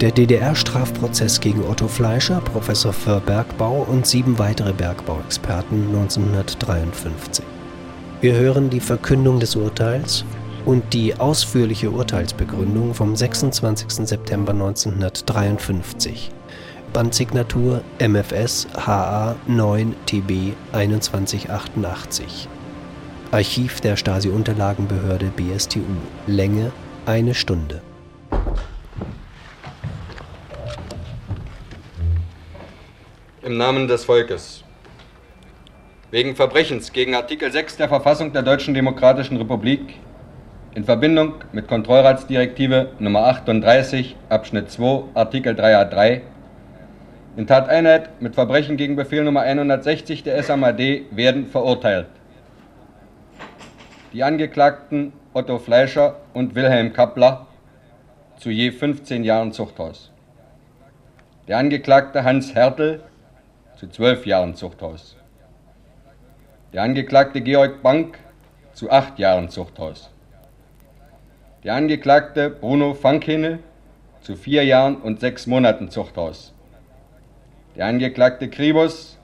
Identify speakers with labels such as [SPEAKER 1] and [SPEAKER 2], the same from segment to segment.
[SPEAKER 1] Der DDR-Strafprozess gegen Otto Fleischer, Professor für Bergbau und sieben weitere Bergbauexperten 1953. Wir hören die Verkündung des Urteils und die ausführliche Urteilsbegründung vom 26. September 1953. Bandsignatur MFS HA 9 TB 2188. Archiv der Stasi-Unterlagenbehörde BSTU. Länge eine Stunde.
[SPEAKER 2] Im Namen des Volkes. Wegen Verbrechens gegen Artikel 6 der Verfassung der Deutschen Demokratischen Republik in Verbindung mit Kontrollratsdirektive Nummer 38 Abschnitt 2 Artikel 3a3 in Tateinheit mit Verbrechen gegen Befehl Nummer 160 der SAMAD werden verurteilt. Die Angeklagten Otto Fleischer und Wilhelm Kappler zu je 15 Jahren Zuchthaus. Der Angeklagte Hans Hertel zu zwölf Jahren Zuchthaus. Der Angeklagte Georg Bank zu acht Jahren Zuchthaus. Der Angeklagte Bruno Fankhene zu vier Jahren und sechs Monaten Zuchthaus. Der Angeklagte Kribus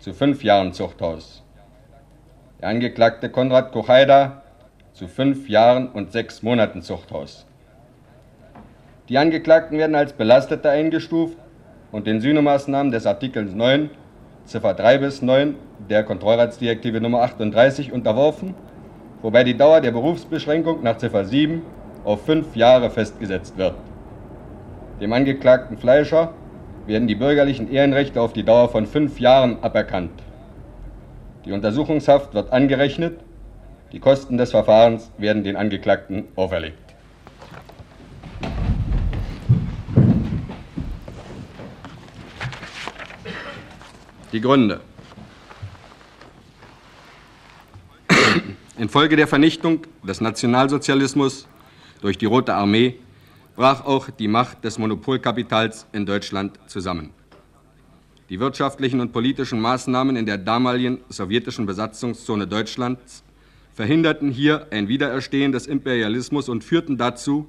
[SPEAKER 2] zu fünf Jahren Zuchthaus. Der Angeklagte Konrad Kochaida zu fünf Jahren und sechs Monaten Zuchthaus. Die Angeklagten werden als Belastete eingestuft und den Sühnemaßnahmen des Artikels 9, Ziffer 3 bis 9 der Kontrollratsdirektive Nummer 38 unterworfen, wobei die Dauer der Berufsbeschränkung nach Ziffer 7 auf fünf Jahre festgesetzt wird. Dem Angeklagten Fleischer werden die bürgerlichen Ehrenrechte auf die Dauer von fünf Jahren aberkannt. Die Untersuchungshaft wird angerechnet, die Kosten des Verfahrens werden den Angeklagten auferlegt. Die Gründe. Infolge der Vernichtung des Nationalsozialismus durch die Rote Armee brach auch die Macht des Monopolkapitals in Deutschland zusammen. Die wirtschaftlichen und politischen Maßnahmen in der damaligen sowjetischen Besatzungszone Deutschlands verhinderten hier ein Wiedererstehen des Imperialismus und führten dazu,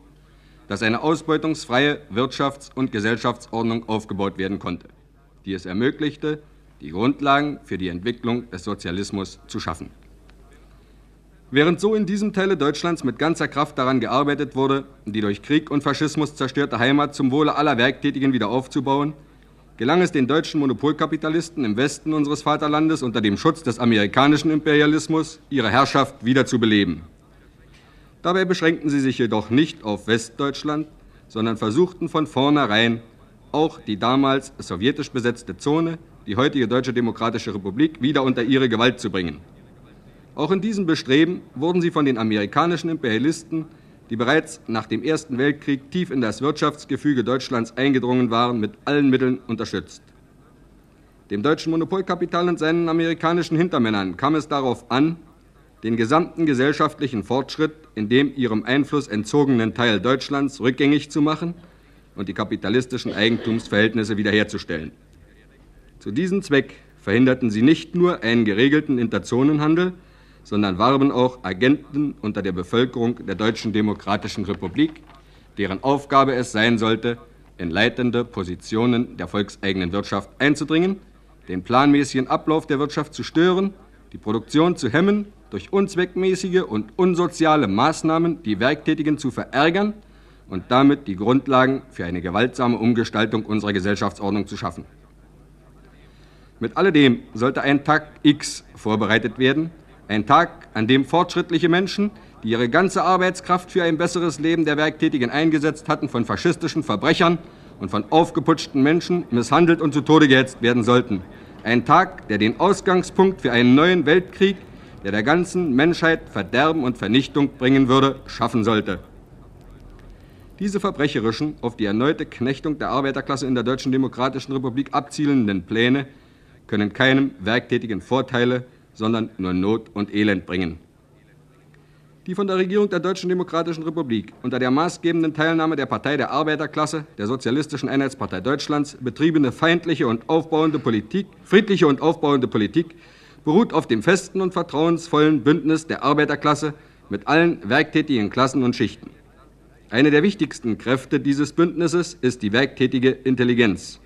[SPEAKER 2] dass eine ausbeutungsfreie Wirtschafts- und Gesellschaftsordnung aufgebaut werden konnte, die es ermöglichte, die Grundlagen für die Entwicklung des Sozialismus zu schaffen. Während so in diesem Teile Deutschlands mit ganzer Kraft daran gearbeitet wurde, die durch Krieg und Faschismus zerstörte Heimat zum Wohle aller Werktätigen wieder aufzubauen, gelang es den deutschen Monopolkapitalisten im Westen unseres Vaterlandes unter dem Schutz des amerikanischen Imperialismus, ihre Herrschaft wieder zu beleben. Dabei beschränkten sie sich jedoch nicht auf Westdeutschland, sondern versuchten von vornherein auch die damals sowjetisch besetzte Zone die heutige Deutsche Demokratische Republik wieder unter ihre Gewalt zu bringen. Auch in diesem Bestreben wurden sie von den amerikanischen Imperialisten, die bereits nach dem Ersten Weltkrieg tief in das Wirtschaftsgefüge Deutschlands eingedrungen waren, mit allen Mitteln unterstützt. Dem deutschen Monopolkapital und seinen amerikanischen Hintermännern kam es darauf an, den gesamten gesellschaftlichen Fortschritt in dem ihrem Einfluss entzogenen Teil Deutschlands rückgängig zu machen und die kapitalistischen Eigentumsverhältnisse wiederherzustellen. Zu diesem Zweck verhinderten sie nicht nur einen geregelten Interzonenhandel, sondern warben auch Agenten unter der Bevölkerung der Deutschen Demokratischen Republik, deren Aufgabe es sein sollte, in leitende Positionen der volkseigenen Wirtschaft einzudringen, den planmäßigen Ablauf der Wirtschaft zu stören, die Produktion zu hemmen, durch unzweckmäßige und unsoziale Maßnahmen die Werktätigen zu verärgern und damit die Grundlagen für eine gewaltsame Umgestaltung unserer Gesellschaftsordnung zu schaffen. Mit alledem sollte ein Tag X vorbereitet werden, ein Tag, an dem fortschrittliche Menschen, die ihre ganze Arbeitskraft für ein besseres Leben der Werktätigen eingesetzt hatten, von faschistischen Verbrechern und von aufgeputschten Menschen misshandelt und zu Tode gehetzt werden sollten. Ein Tag, der den Ausgangspunkt für einen neuen Weltkrieg, der der ganzen Menschheit Verderben und Vernichtung bringen würde, schaffen sollte. Diese verbrecherischen, auf die erneute Knechtung der Arbeiterklasse in der Deutschen Demokratischen Republik abzielenden Pläne können keinem Werktätigen Vorteile, sondern nur Not und Elend bringen. Die von der Regierung der Deutschen Demokratischen Republik unter der maßgebenden Teilnahme der Partei der Arbeiterklasse, der Sozialistischen Einheitspartei Deutschlands, betriebene feindliche und aufbauende Politik, friedliche und aufbauende Politik beruht auf dem festen und vertrauensvollen Bündnis der Arbeiterklasse mit allen werktätigen Klassen und Schichten. Eine der wichtigsten Kräfte dieses Bündnisses ist die werktätige Intelligenz.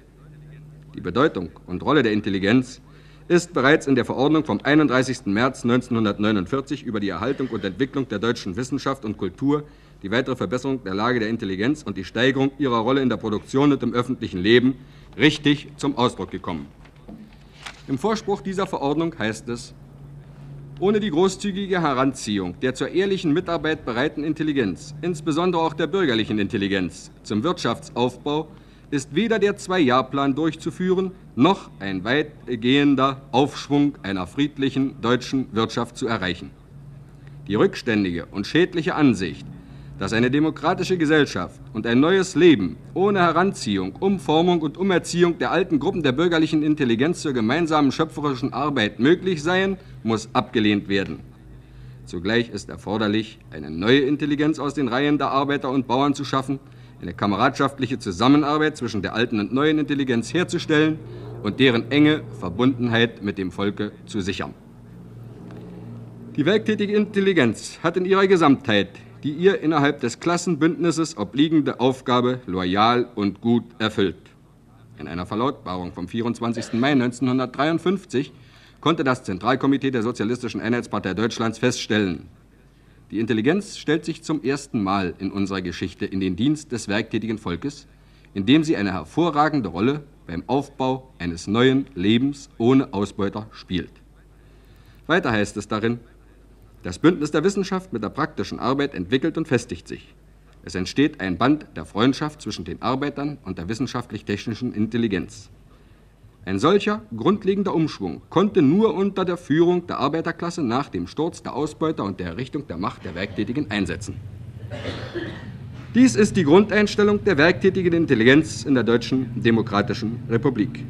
[SPEAKER 2] Die Bedeutung und Rolle der Intelligenz ist bereits in der Verordnung vom 31. März 1949 über die Erhaltung und Entwicklung der deutschen Wissenschaft und Kultur, die weitere Verbesserung der Lage der Intelligenz und die Steigerung ihrer Rolle in der Produktion und im öffentlichen Leben richtig zum Ausdruck gekommen. Im Vorspruch dieser Verordnung heißt es, ohne die großzügige Heranziehung der zur ehrlichen Mitarbeit bereiten Intelligenz, insbesondere auch der bürgerlichen Intelligenz, zum Wirtschaftsaufbau, ist weder der Zwei-Jahr-Plan durchzuführen, noch ein weitgehender Aufschwung einer friedlichen deutschen Wirtschaft zu erreichen. Die rückständige und schädliche Ansicht, dass eine demokratische Gesellschaft und ein neues Leben ohne Heranziehung, Umformung und Umerziehung der alten Gruppen der bürgerlichen Intelligenz zur gemeinsamen schöpferischen Arbeit möglich seien, muss abgelehnt werden. Zugleich ist erforderlich, eine neue Intelligenz aus den Reihen der Arbeiter und Bauern zu schaffen, eine kameradschaftliche Zusammenarbeit zwischen der alten und neuen Intelligenz herzustellen und deren enge Verbundenheit mit dem Volke zu sichern. Die werktätige Intelligenz hat in ihrer Gesamtheit die ihr innerhalb des Klassenbündnisses obliegende Aufgabe loyal und gut erfüllt. In einer Verlautbarung vom 24. Mai 1953 konnte das Zentralkomitee der Sozialistischen Einheitspartei Deutschlands feststellen, die Intelligenz stellt sich zum ersten Mal in unserer Geschichte in den Dienst des werktätigen Volkes, indem sie eine hervorragende Rolle beim Aufbau eines neuen Lebens ohne Ausbeuter spielt. Weiter heißt es darin, das Bündnis der Wissenschaft mit der praktischen Arbeit entwickelt und festigt sich. Es entsteht ein Band der Freundschaft zwischen den Arbeitern und der wissenschaftlich-technischen Intelligenz. Ein solcher grundlegender Umschwung konnte nur unter der Führung der Arbeiterklasse nach dem Sturz der Ausbeuter und der Errichtung der Macht der Werktätigen einsetzen. Dies ist die Grundeinstellung der werktätigen Intelligenz in der Deutschen Demokratischen Republik.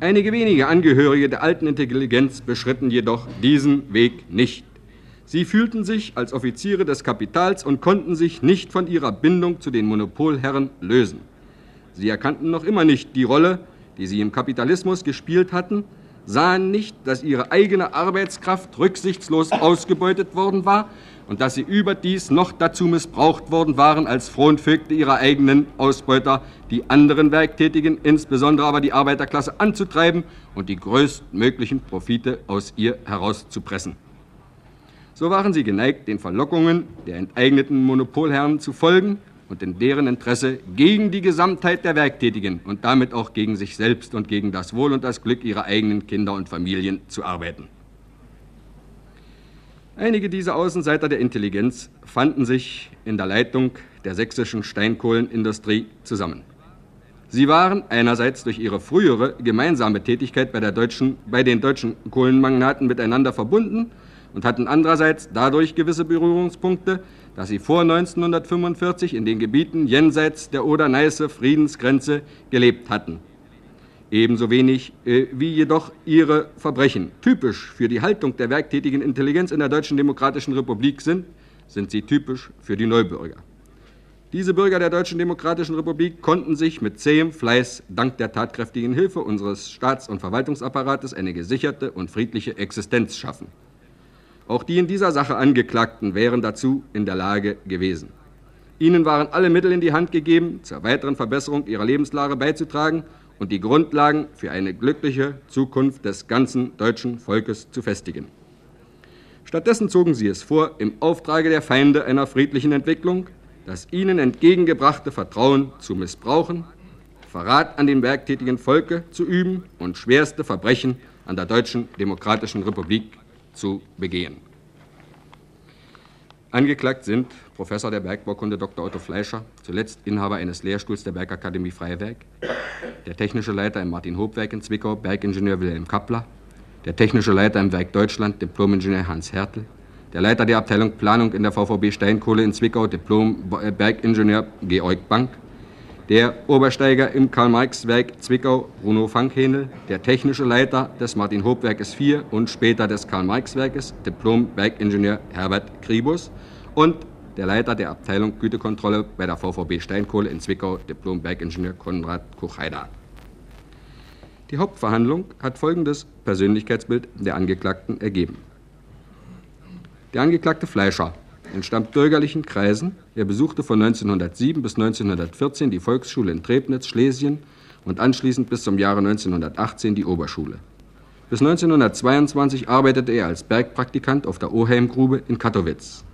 [SPEAKER 2] Einige wenige Angehörige der alten Intelligenz beschritten jedoch diesen Weg nicht. Sie fühlten sich als Offiziere des Kapitals und konnten sich nicht von ihrer Bindung zu den Monopolherren lösen. Sie erkannten noch immer nicht die Rolle, die sie im Kapitalismus gespielt hatten, sahen nicht, dass ihre eigene Arbeitskraft rücksichtslos ausgebeutet worden war und dass sie überdies noch dazu missbraucht worden waren als Fronvögte ihrer eigenen Ausbeuter, die anderen Werktätigen, insbesondere aber die Arbeiterklasse, anzutreiben und die größtmöglichen Profite aus ihr herauszupressen. So waren sie geneigt, den Verlockungen der enteigneten Monopolherren zu folgen und in deren Interesse gegen die Gesamtheit der Werktätigen und damit auch gegen sich selbst und gegen das Wohl und das Glück ihrer eigenen Kinder und Familien zu arbeiten. Einige dieser Außenseiter der Intelligenz fanden sich in der Leitung der sächsischen Steinkohlenindustrie zusammen. Sie waren einerseits durch ihre frühere gemeinsame Tätigkeit bei, deutschen, bei den deutschen Kohlenmagnaten miteinander verbunden und hatten andererseits dadurch gewisse Berührungspunkte, dass sie vor 1945 in den Gebieten jenseits der Oder-Neiße-Friedensgrenze gelebt hatten. Ebenso wenig äh, wie jedoch ihre Verbrechen typisch für die Haltung der werktätigen Intelligenz in der Deutschen Demokratischen Republik sind, sind sie typisch für die Neubürger. Diese Bürger der Deutschen Demokratischen Republik konnten sich mit zähem Fleiß dank der tatkräftigen Hilfe unseres Staats- und Verwaltungsapparates eine gesicherte und friedliche Existenz schaffen. Auch die in dieser Sache Angeklagten wären dazu in der Lage gewesen. Ihnen waren alle Mittel in die Hand gegeben, zur weiteren Verbesserung ihrer Lebenslage beizutragen und die Grundlagen für eine glückliche Zukunft des ganzen deutschen Volkes zu festigen. Stattdessen zogen sie es vor, im Auftrage der Feinde einer friedlichen Entwicklung das ihnen entgegengebrachte Vertrauen zu missbrauchen, Verrat an dem werktätigen Volke zu üben und schwerste Verbrechen an der Deutschen Demokratischen Republik zu begehen. Angeklagt sind Professor der Bergbaukunde Dr. Otto Fleischer, zuletzt Inhaber eines Lehrstuhls der Bergakademie Freiwerk, der technische Leiter im Martin-Hob-Werk in Zwickau, Bergingenieur Wilhelm Kappler, der technische Leiter im Werk Deutschland, Diplomingenieur Hans Hertel, der Leiter der Abteilung Planung in der VVB Steinkohle in Zwickau, Diplom-Bergingenieur Georg Bank, der Obersteiger im Karl-Marx-Werk Zwickau, Bruno Fankhähnel, der technische Leiter des Martin-Hob-Werkes 4 und später des Karl-Marx-Werkes, Diplom-Bergingenieur Herbert Kribus und der Leiter der Abteilung Gütekontrolle bei der VVB Steinkohle in Zwickau, Diplom-Bergingenieur Konrad Kuchheida. Die Hauptverhandlung hat folgendes Persönlichkeitsbild der Angeklagten ergeben. Der Angeklagte Fleischer entstammt bürgerlichen Kreisen. Er besuchte von 1907 bis 1914 die Volksschule in Trebnitz, Schlesien und anschließend bis zum Jahre 1918 die Oberschule. Bis 1922 arbeitete er als Bergpraktikant auf der Oheimgrube in Kattowitz.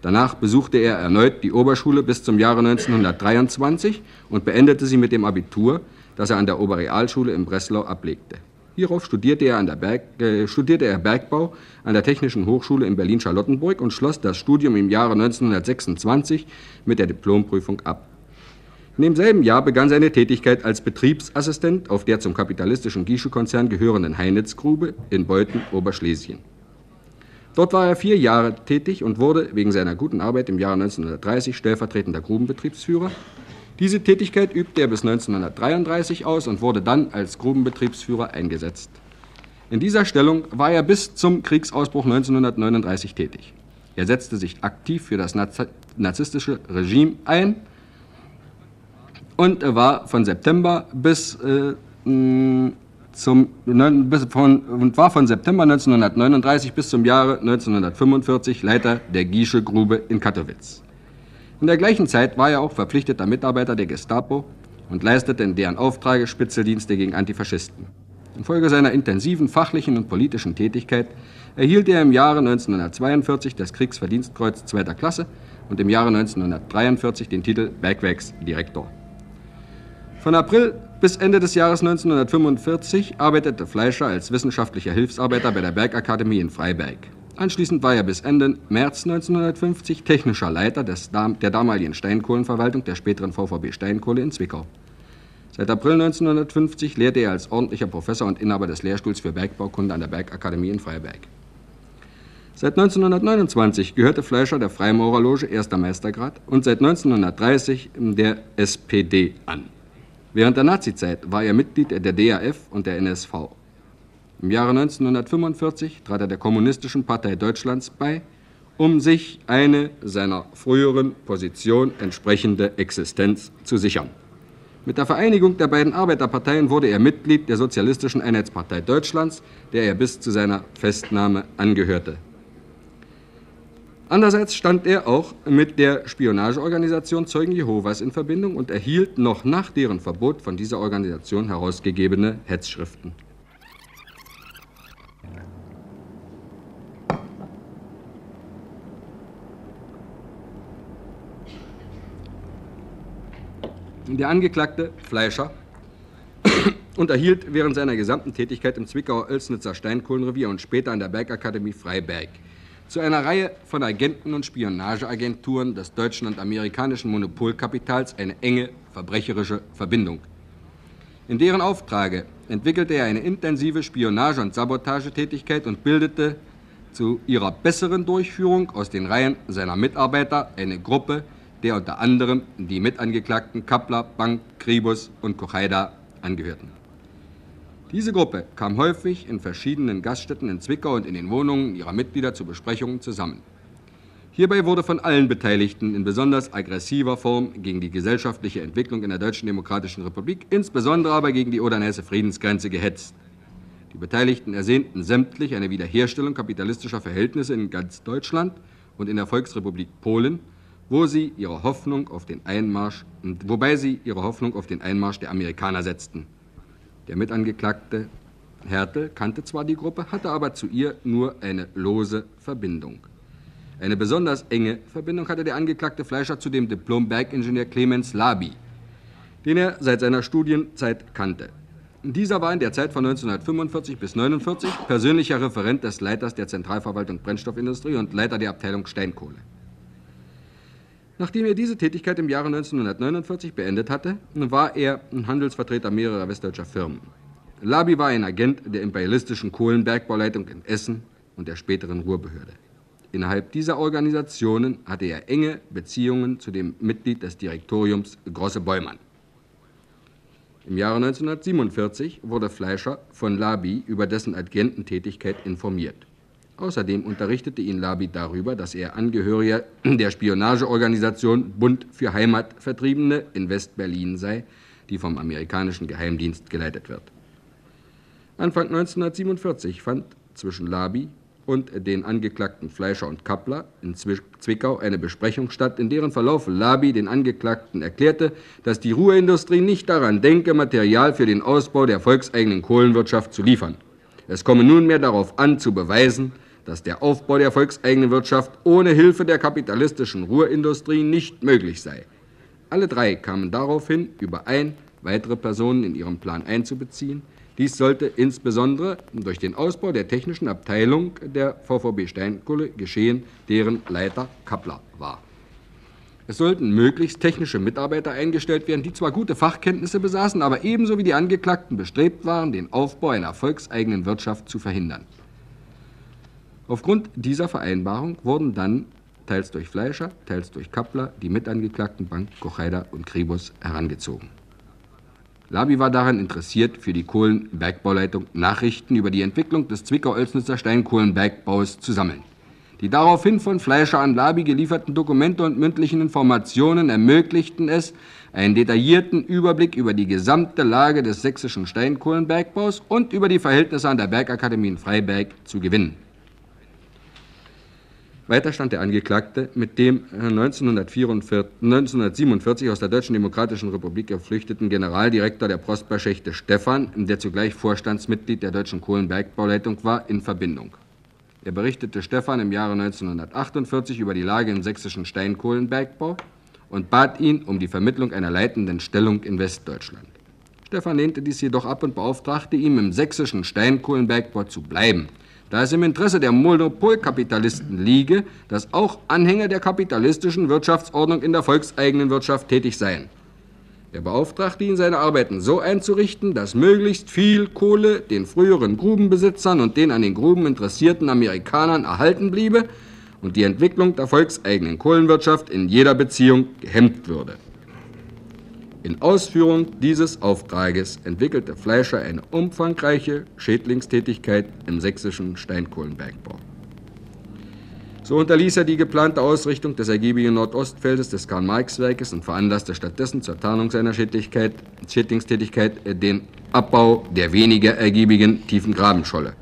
[SPEAKER 2] Danach besuchte er erneut die Oberschule bis zum Jahre 1923 und beendete sie mit dem Abitur, das er an der Oberrealschule in Breslau ablegte. Hierauf studierte er, Berg, äh, studierte er Bergbau an der Technischen Hochschule in Berlin-Charlottenburg und schloss das Studium im Jahre 1926 mit der Diplomprüfung ab. In demselben Jahr begann seine Tätigkeit als Betriebsassistent auf der zum kapitalistischen Giesche-Konzern gehörenden Heinitzgrube in Beuthen, Oberschlesien. Dort war er vier Jahre tätig und wurde wegen seiner guten Arbeit im Jahre 1930 stellvertretender Grubenbetriebsführer. Diese Tätigkeit übte er bis 1933 aus und wurde dann als Grubenbetriebsführer eingesetzt. In dieser Stellung war er bis zum Kriegsausbruch 1939 tätig. Er setzte sich aktiv für das narzisstische Regime ein und war von September bis äh, zum, bis von, war von September 1939 bis zum Jahre 1945 Leiter der Giesche Grube in Katowice. In der gleichen Zeit war er auch verpflichteter Mitarbeiter der Gestapo und leistete in deren Auftrage Spitzeldienste gegen Antifaschisten. Infolge seiner intensiven fachlichen und politischen Tätigkeit erhielt er im Jahre 1942 das Kriegsverdienstkreuz zweiter Klasse und im Jahre 1943 den Titel Bergwerksdirektor. Von April bis Ende des Jahres 1945 arbeitete Fleischer als wissenschaftlicher Hilfsarbeiter bei der Bergakademie in Freiberg. Anschließend war er bis Ende März 1950 technischer Leiter des, der damaligen Steinkohlenverwaltung der späteren VVB Steinkohle in Zwickau. Seit April 1950 lehrte er als ordentlicher Professor und Inhaber des Lehrstuhls für Bergbaukunde an der Bergakademie in Freiberg. Seit 1929 gehörte Fleischer der Freimaurerloge Erster Meistergrad und seit 1930 der SPD an. Während der Nazizeit war er Mitglied der DAF und der NSV. Im Jahre 1945 trat er der Kommunistischen Partei Deutschlands bei, um sich eine seiner früheren Position entsprechende Existenz zu sichern. Mit der Vereinigung der beiden Arbeiterparteien wurde er Mitglied der Sozialistischen Einheitspartei Deutschlands, der er bis zu seiner Festnahme angehörte. Andererseits stand er auch mit der Spionageorganisation Zeugen Jehovas in Verbindung und erhielt noch nach deren Verbot von dieser Organisation herausgegebene Hetzschriften. Der Angeklagte Fleischer unterhielt während seiner gesamten Tätigkeit im Zwickauer-Oelsnitzer Steinkohlenrevier und später an der Bergakademie Freiberg zu einer Reihe von Agenten und Spionageagenturen des deutschen und amerikanischen Monopolkapitals eine enge verbrecherische Verbindung. In deren Auftrage entwickelte er eine intensive Spionage- und Sabotagetätigkeit und bildete zu ihrer besseren Durchführung aus den Reihen seiner Mitarbeiter eine Gruppe, der unter anderem die Mitangeklagten Kappler, Bank, Kribus und Kochaida angehörten. Diese Gruppe kam häufig in verschiedenen Gaststätten in Zwickau und in den Wohnungen ihrer Mitglieder zu Besprechungen zusammen. Hierbei wurde von allen Beteiligten in besonders aggressiver Form gegen die gesellschaftliche Entwicklung in der Deutschen Demokratischen Republik, insbesondere aber gegen die Odernässe Friedensgrenze gehetzt. Die Beteiligten ersehnten sämtlich eine Wiederherstellung kapitalistischer Verhältnisse in ganz Deutschland und in der Volksrepublik Polen, wo sie ihre Hoffnung auf den Einmarsch, wobei sie ihre Hoffnung auf den Einmarsch der Amerikaner setzten. Der Mitangeklagte Hertel kannte zwar die Gruppe, hatte aber zu ihr nur eine lose Verbindung. Eine besonders enge Verbindung hatte der Angeklagte Fleischer zu dem Diplom-Bergingenieur Clemens Labi, den er seit seiner Studienzeit kannte. Dieser war in der Zeit von 1945 bis 1949 persönlicher Referent des Leiters der Zentralverwaltung Brennstoffindustrie und Leiter der Abteilung Steinkohle. Nachdem er diese Tätigkeit im Jahre 1949 beendet hatte, war er ein Handelsvertreter mehrerer westdeutscher Firmen. Labi war ein Agent der imperialistischen Kohlenbergbauleitung in Essen und der späteren Ruhrbehörde. Innerhalb dieser Organisationen hatte er enge Beziehungen zu dem Mitglied des Direktoriums Grosse Bäumann. Im Jahre 1947 wurde Fleischer von Labi über dessen Agententätigkeit informiert. Außerdem unterrichtete ihn Labi darüber, dass er Angehöriger der Spionageorganisation Bund für Heimatvertriebene in West-Berlin sei, die vom amerikanischen Geheimdienst geleitet wird. Anfang 1947 fand zwischen Labi und den Angeklagten Fleischer und Kappler in Zwickau eine Besprechung statt, in deren Verlauf Labi den Angeklagten erklärte, dass die Ruhrindustrie nicht daran denke, Material für den Ausbau der volkseigenen Kohlenwirtschaft zu liefern. Es komme nunmehr darauf an, zu beweisen, dass der Aufbau der volkseigenen Wirtschaft ohne Hilfe der kapitalistischen Ruhrindustrie nicht möglich sei. Alle drei kamen daraufhin überein, weitere Personen in ihren Plan einzubeziehen. Dies sollte insbesondere durch den Ausbau der technischen Abteilung der VVB Steinkohle geschehen, deren Leiter Kappler war. Es sollten möglichst technische Mitarbeiter eingestellt werden, die zwar gute Fachkenntnisse besaßen, aber ebenso wie die Angeklagten bestrebt waren, den Aufbau einer volkseigenen Wirtschaft zu verhindern. Aufgrund dieser Vereinbarung wurden dann teils durch Fleischer, teils durch Kappler die Mitangeklagten Bank, Kocheider und Kribus herangezogen. Labi war daran interessiert, für die Kohlenbergbauleitung Nachrichten über die Entwicklung des Zwickau-Oelsnitzer Steinkohlenbergbaus zu sammeln. Die daraufhin von Fleischer an Labi gelieferten Dokumente und mündlichen Informationen ermöglichten es, einen detaillierten Überblick über die gesamte Lage des sächsischen Steinkohlenbergbaus und über die Verhältnisse an der Bergakademie in Freiberg zu gewinnen. Weiter stand der Angeklagte mit dem 1947 aus der Deutschen Demokratischen Republik geflüchteten Generaldirektor der Prosperschächte Stephan, der zugleich Vorstandsmitglied der Deutschen Kohlenbergbauleitung war, in Verbindung. Er berichtete Stephan im Jahre 1948 über die Lage im sächsischen Steinkohlenbergbau und bat ihn um die Vermittlung einer leitenden Stellung in Westdeutschland. Stephan lehnte dies jedoch ab und beauftragte ihn, im sächsischen Steinkohlenbergbau zu bleiben – da es im Interesse der Monopolkapitalisten liege, dass auch Anhänger der kapitalistischen Wirtschaftsordnung in der volkseigenen Wirtschaft tätig seien. Er beauftragte ihn, seine Arbeiten so einzurichten, dass möglichst viel Kohle den früheren Grubenbesitzern und den an den Gruben interessierten Amerikanern erhalten bliebe und die Entwicklung der volkseigenen Kohlenwirtschaft in jeder Beziehung gehemmt würde. In Ausführung dieses Auftrages entwickelte Fleischer eine umfangreiche Schädlingstätigkeit im sächsischen Steinkohlenbergbau. So unterließ er die geplante Ausrichtung des ergiebigen Nordostfeldes des Karl-Marx-Werkes und veranlasste stattdessen zur Tarnung seiner Schädlingstätigkeit den Abbau der weniger ergiebigen tiefen Grabenscholle.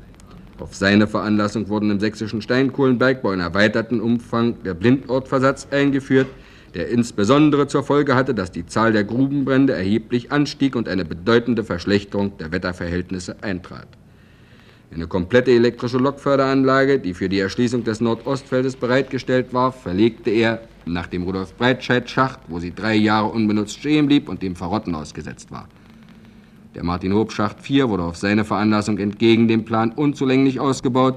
[SPEAKER 2] Auf seine Veranlassung wurden im sächsischen Steinkohlenbergbau in erweiterten Umfang der Blindortversatz eingeführt, der insbesondere zur Folge hatte, dass die Zahl der Grubenbrände erheblich anstieg und eine bedeutende Verschlechterung der Wetterverhältnisse eintrat. Eine komplette elektrische Lokförderanlage, die für die Erschließung des Nordostfeldes bereitgestellt war, verlegte er nach dem Rudolf-Breitscheid-Schacht, wo sie drei Jahre unbenutzt stehen blieb und dem Verrotten ausgesetzt war. Der Martin-Hob-Schacht 4 wurde auf seine Veranlassung entgegen dem Plan unzulänglich ausgebaut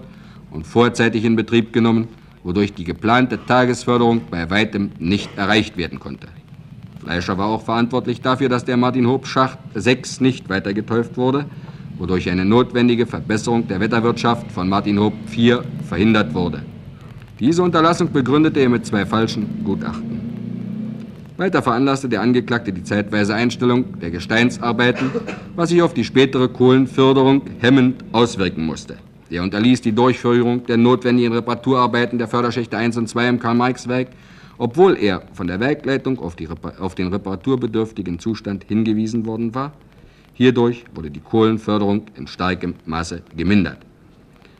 [SPEAKER 2] und vorzeitig in Betrieb genommen, wodurch die geplante Tagesförderung bei weitem nicht erreicht werden konnte. Fleischer war auch verantwortlich dafür, dass der Martin-Hob-Schacht 6 nicht weiter geteuft wurde, wodurch eine notwendige Verbesserung der Wetterwirtschaft von Martin Hob 4 verhindert wurde. Diese Unterlassung begründete er mit zwei falschen Gutachten. Weiter veranlasste der Angeklagte die zeitweise Einstellung der Gesteinsarbeiten, was sich auf die spätere Kohlenförderung hemmend auswirken musste. Er unterließ die Durchführung der notwendigen Reparaturarbeiten der Förderschächte 1 und 2 im Karl-Marx-Werk, obwohl er von der Werkleitung auf, auf den reparaturbedürftigen Zustand hingewiesen worden war. Hierdurch wurde die Kohlenförderung in starkem Maße gemindert.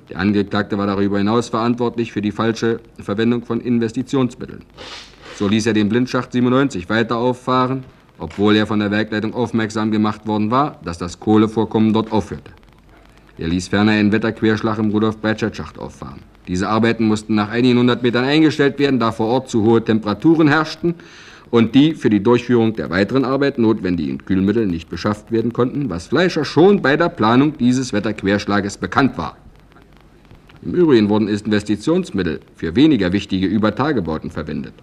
[SPEAKER 2] Der Angeklagte war darüber hinaus verantwortlich für die falsche Verwendung von Investitionsmitteln. So ließ er den Blindschacht 97 weiter auffahren, obwohl er von der Werkleitung aufmerksam gemacht worden war, dass das Kohlevorkommen dort aufhörte. Er ließ ferner einen Wetterquerschlag im Rudolf-Breitscheid-Schacht auffahren. Diese Arbeiten mussten nach einigen hundert Metern eingestellt werden, da vor Ort zu hohe Temperaturen herrschten und die für die Durchführung der weiteren Arbeiten notwendigen Kühlmittel nicht beschafft werden konnten, was Fleischer schon bei der Planung dieses Wetterquerschlages bekannt war. Im Übrigen wurden Investitionsmittel für weniger wichtige Übertagebauten verwendet.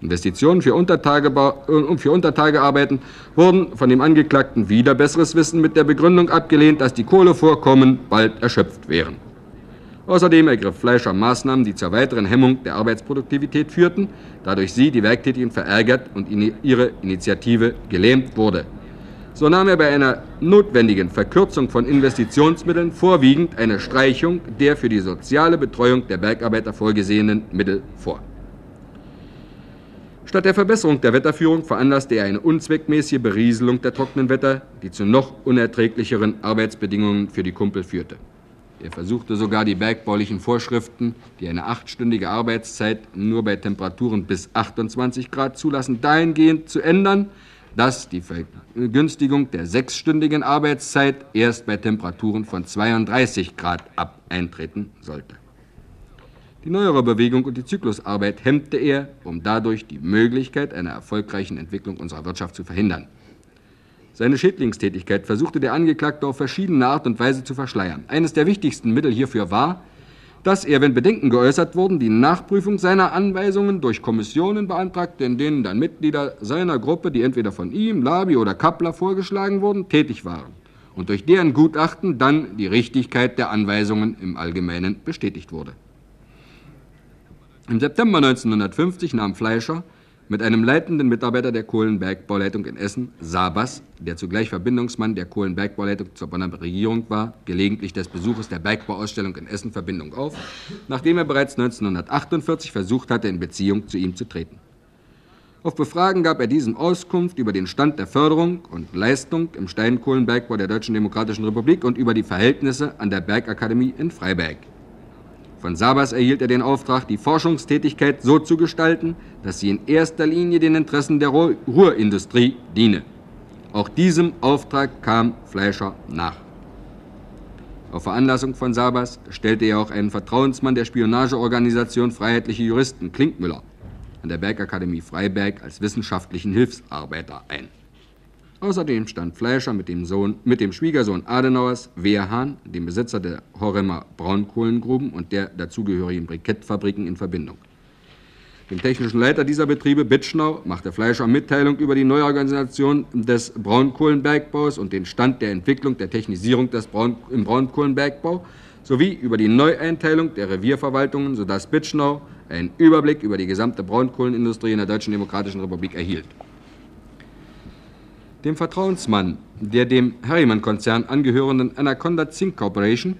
[SPEAKER 2] Investitionen für, äh, für Untertagearbeiten wurden von dem Angeklagten wieder besseres Wissen mit der Begründung abgelehnt, dass die Kohlevorkommen bald erschöpft wären. Außerdem ergriff Fleischer Maßnahmen, die zur weiteren Hemmung der Arbeitsproduktivität führten, dadurch sie, die Werktätigen, verärgert und ihre Initiative gelähmt wurde. So nahm er bei einer notwendigen Verkürzung von Investitionsmitteln vorwiegend eine Streichung der für die soziale Betreuung der Bergarbeiter vorgesehenen Mittel vor. Statt der Verbesserung der Wetterführung veranlasste er eine unzweckmäßige Berieselung der trockenen Wetter, die zu noch unerträglicheren Arbeitsbedingungen für die Kumpel führte. Er versuchte sogar die bergbaulichen Vorschriften, die eine achtstündige Arbeitszeit nur bei Temperaturen bis 28 Grad zulassen, dahingehend zu ändern, dass die Vergünstigung der sechsstündigen Arbeitszeit erst bei Temperaturen von 32 Grad ab eintreten sollte. Die neuere Bewegung und die Zyklusarbeit hemmte er, um dadurch die Möglichkeit einer erfolgreichen Entwicklung unserer Wirtschaft zu verhindern. Seine Schädlingstätigkeit versuchte der Angeklagte auf verschiedene Art und Weise zu verschleiern. Eines der wichtigsten Mittel hierfür war, dass er, wenn Bedenken geäußert wurden, die Nachprüfung seiner Anweisungen durch Kommissionen beantragte, in denen dann Mitglieder seiner Gruppe, die entweder von ihm, Labi oder Kappler vorgeschlagen wurden, tätig waren und durch deren Gutachten dann die Richtigkeit der Anweisungen im Allgemeinen bestätigt wurde. Im September 1950 nahm Fleischer mit einem leitenden Mitarbeiter der Kohlenbergbauleitung in Essen, Sabas, der zugleich Verbindungsmann der Kohlenbergbauleitung zur Bonner Regierung war, gelegentlich des Besuches der Bergbauausstellung in Essen Verbindung auf, nachdem er bereits 1948 versucht hatte, in Beziehung zu ihm zu treten. Auf Befragen gab er diesem Auskunft über den Stand der Förderung und Leistung im Steinkohlenbergbau der Deutschen Demokratischen Republik und über die Verhältnisse an der Bergakademie in Freiberg. Von Sabas erhielt er den Auftrag, die Forschungstätigkeit so zu gestalten, dass sie in erster Linie den Interessen der Ruhrindustrie diene. Auch diesem Auftrag kam Fleischer nach. Auf Veranlassung von Sabas stellte er auch einen Vertrauensmann der Spionageorganisation Freiheitliche Juristen, Klinkmüller, an der Bergakademie Freiberg als wissenschaftlichen Hilfsarbeiter ein. Außerdem stand Fleischer mit dem, Sohn, mit dem Schwiegersohn Adenauers, Wehrhahn, dem Besitzer der Horremer Braunkohlengruben und der dazugehörigen Brikettfabriken, in Verbindung. Dem technischen Leiter dieser Betriebe, Bitschnau, machte Fleischer Mitteilung über die Neuorganisation des Braunkohlenbergbaus und den Stand der Entwicklung der Technisierung des Braun im Braunkohlenbergbau sowie über die Neueinteilung der Revierverwaltungen, sodass Bitschnau einen Überblick über die gesamte Braunkohlenindustrie in der Deutschen Demokratischen Republik erhielt. Dem Vertrauensmann der dem Harriman-Konzern angehörenden Anaconda Zinc Corporation,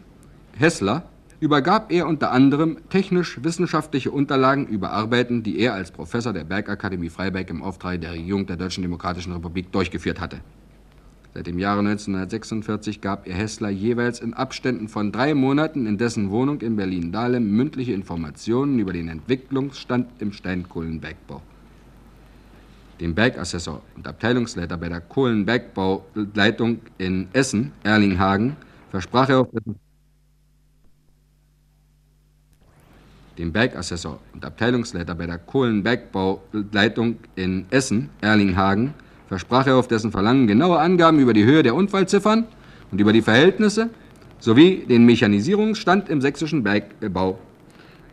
[SPEAKER 2] Hessler, übergab er unter anderem technisch-wissenschaftliche Unterlagen über Arbeiten, die er als Professor der Bergakademie Freiberg im Auftrag der Regierung der Deutschen Demokratischen Republik durchgeführt hatte. Seit dem Jahre 1946 gab er Hessler jeweils in Abständen von drei Monaten in dessen Wohnung in Berlin-Dahlem mündliche Informationen über den Entwicklungsstand im Steinkohlenbergbau dem Bergassessor und Abteilungsleiter bei der Kohlenbergbauleitung in Essen, Erlinghagen, versprach er auf dessen dem Bergassessor und Abteilungsleiter bei der Kohlenbergbauleitung in Essen, Erlinghagen, versprach er auf dessen Verlangen genaue Angaben über die Höhe der Unfallziffern und über die Verhältnisse sowie den Mechanisierungsstand im sächsischen Bergbau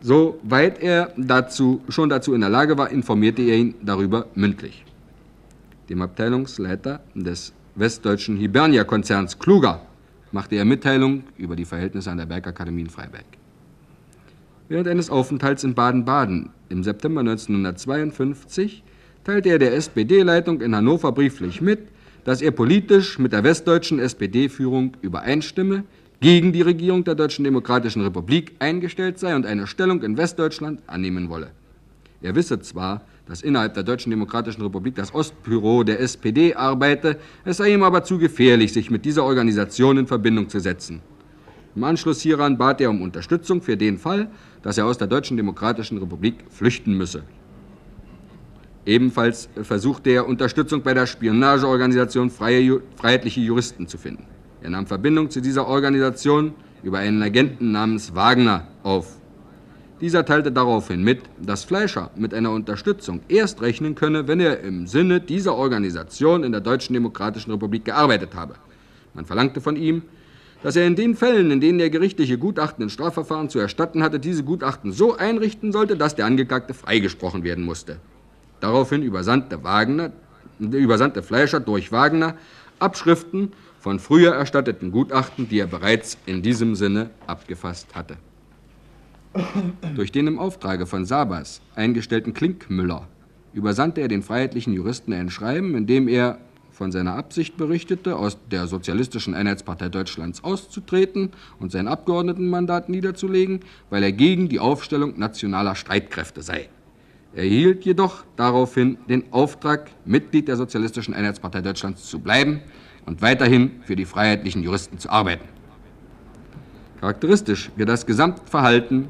[SPEAKER 2] Soweit er dazu, schon dazu in der Lage war, informierte er ihn darüber mündlich. Dem Abteilungsleiter des westdeutschen Hibernia-Konzerns Kluger machte er Mitteilung über die Verhältnisse an der Bergakademie in Freiberg. Während eines Aufenthalts in Baden-Baden im September 1952 teilte er der SPD-Leitung in Hannover brieflich mit, dass er politisch mit der westdeutschen SPD-Führung übereinstimme, gegen die Regierung der Deutschen Demokratischen Republik eingestellt sei und eine Stellung in Westdeutschland annehmen wolle. Er wisse zwar, dass innerhalb der Deutschen Demokratischen Republik das Ostbüro der SPD arbeite, es sei ihm aber zu gefährlich, sich mit dieser Organisation in Verbindung zu setzen. Im Anschluss hieran bat er um Unterstützung für den Fall, dass er aus der Deutschen Demokratischen Republik flüchten müsse. Ebenfalls versuchte er Unterstützung bei der Spionageorganisation Freie, Freiheitliche Juristen zu finden. Er nahm Verbindung zu dieser Organisation über einen Agenten namens Wagner auf. Dieser teilte daraufhin mit, dass Fleischer mit einer Unterstützung erst rechnen könne, wenn er im Sinne dieser Organisation in der Deutschen Demokratischen Republik gearbeitet habe. Man verlangte von ihm, dass er in den Fällen, in denen er gerichtliche Gutachten in Strafverfahren zu erstatten hatte, diese Gutachten so einrichten sollte, dass der Angeklagte freigesprochen werden musste. Daraufhin übersandte, Wagner, übersandte Fleischer durch Wagner Abschriften von früher erstatteten Gutachten, die er bereits in diesem Sinne abgefasst hatte. Durch den im Auftrage von Sabas eingestellten Klinkmüller übersandte er den freiheitlichen Juristen ein Schreiben, in dem er von seiner Absicht berichtete, aus der Sozialistischen Einheitspartei Deutschlands auszutreten und sein Abgeordnetenmandat niederzulegen, weil er gegen die Aufstellung nationaler Streitkräfte sei. Er erhielt jedoch daraufhin den Auftrag, Mitglied der Sozialistischen Einheitspartei Deutschlands zu bleiben und weiterhin für die freiheitlichen Juristen zu arbeiten. Charakteristisch für das Gesamtverhalten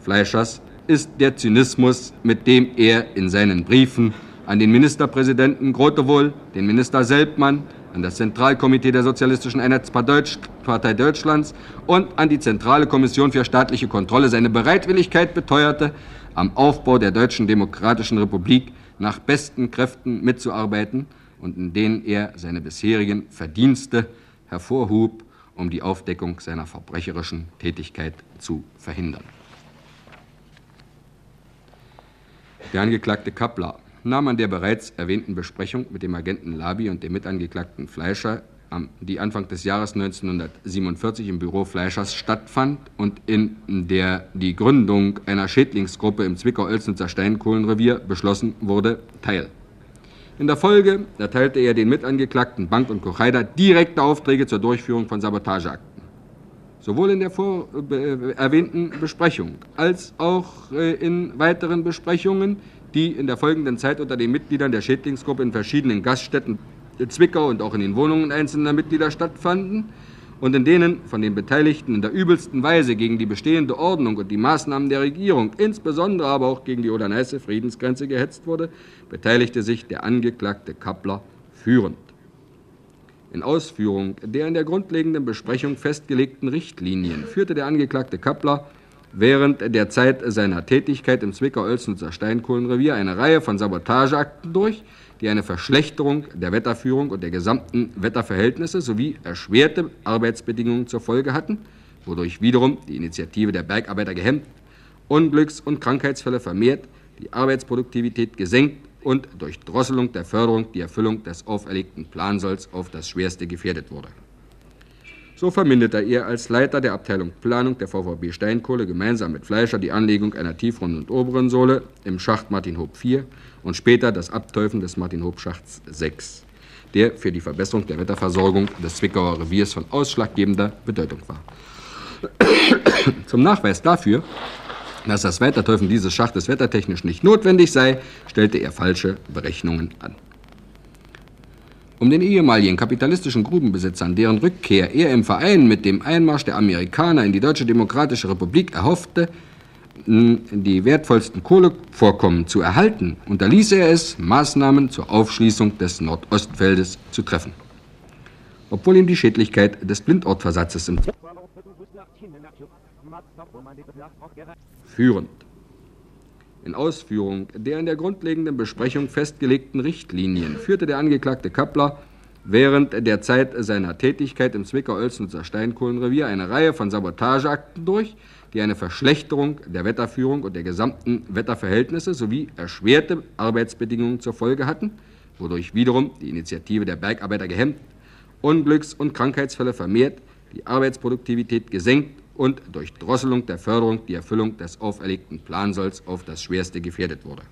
[SPEAKER 2] Fleischers ist der Zynismus, mit dem er in seinen Briefen an den Ministerpräsidenten Grotewohl, den Minister Selbmann, an das Zentralkomitee der Sozialistischen Einheitspartei Deutschlands und an die Zentrale Kommission für staatliche Kontrolle seine Bereitwilligkeit beteuerte, am Aufbau der Deutschen Demokratischen Republik nach besten Kräften mitzuarbeiten und in denen er seine bisherigen Verdienste hervorhub, um die Aufdeckung seiner verbrecherischen Tätigkeit zu verhindern. Der Angeklagte Kappler nahm an der bereits erwähnten Besprechung mit dem Agenten Labi und dem Mitangeklagten Fleischer, die Anfang des Jahres 1947 im Büro Fleischers stattfand und in der die Gründung einer Schädlingsgruppe im Zwickau-Oelsnitzer Steinkohlenrevier beschlossen wurde, teil. In der Folge erteilte er den Mitangeklagten Bank und Kocheider direkte Aufträge zur Durchführung von Sabotageakten. Sowohl in der vor äh, erwähnten Besprechung als auch äh, in weiteren Besprechungen die in der folgenden Zeit unter den Mitgliedern der Schädlingsgruppe in verschiedenen Gaststätten in Zwickau und auch in den Wohnungen einzelner Mitglieder stattfanden und in denen von den Beteiligten in der übelsten Weise gegen die bestehende Ordnung und die Maßnahmen der Regierung, insbesondere aber auch gegen die Oder-Neiße Friedensgrenze gehetzt wurde, beteiligte sich der Angeklagte Kappler führend. In Ausführung der in der grundlegenden Besprechung festgelegten Richtlinien führte der Angeklagte Kappler während der Zeit seiner Tätigkeit im Zwickau-Oelsnitzer Steinkohlenrevier eine Reihe von Sabotageakten durch, die eine Verschlechterung der Wetterführung und der gesamten Wetterverhältnisse sowie erschwerte Arbeitsbedingungen zur Folge hatten, wodurch wiederum die Initiative der Bergarbeiter gehemmt, Unglücks- und Krankheitsfälle vermehrt, die Arbeitsproduktivität gesenkt und durch Drosselung der Förderung die Erfüllung des auferlegten Plansolls auf das Schwerste gefährdet wurde. So verminderte er als Leiter der Abteilung Planung der VVB Steinkohle gemeinsam mit Fleischer die Anlegung einer tieferen und oberen Sohle im Schacht Martin-Hob 4 und später das Abteufen des Martin-Hob-Schachts 6, der für die Verbesserung der Wetterversorgung des Zwickauer Reviers von ausschlaggebender Bedeutung war. Zum Nachweis dafür, dass das Weiterteufen dieses Schachtes wettertechnisch nicht notwendig sei, stellte er falsche Berechnungen an. Um den ehemaligen kapitalistischen Grubenbesitzern, deren Rückkehr er im Verein mit dem Einmarsch der Amerikaner in die Deutsche Demokratische Republik erhoffte, die wertvollsten Kohlevorkommen zu erhalten, unterließ er es, Maßnahmen zur Aufschließung des Nordostfeldes zu treffen. Obwohl ihm die Schädlichkeit des Blindortversatzes im führend in Ausführung der in der grundlegenden Besprechung festgelegten Richtlinien führte der Angeklagte Kappler während der Zeit seiner Tätigkeit im Zwickau-Oelsnitzer Steinkohlenrevier eine Reihe von Sabotageakten durch, die eine Verschlechterung der Wetterführung und der gesamten Wetterverhältnisse sowie erschwerte Arbeitsbedingungen zur Folge hatten, wodurch wiederum die Initiative der Bergarbeiter gehemmt, Unglücks- und Krankheitsfälle vermehrt, die Arbeitsproduktivität gesenkt und durch Drosselung der Förderung die Erfüllung des auferlegten Plansolls auf das Schwerste gefährdet wurde.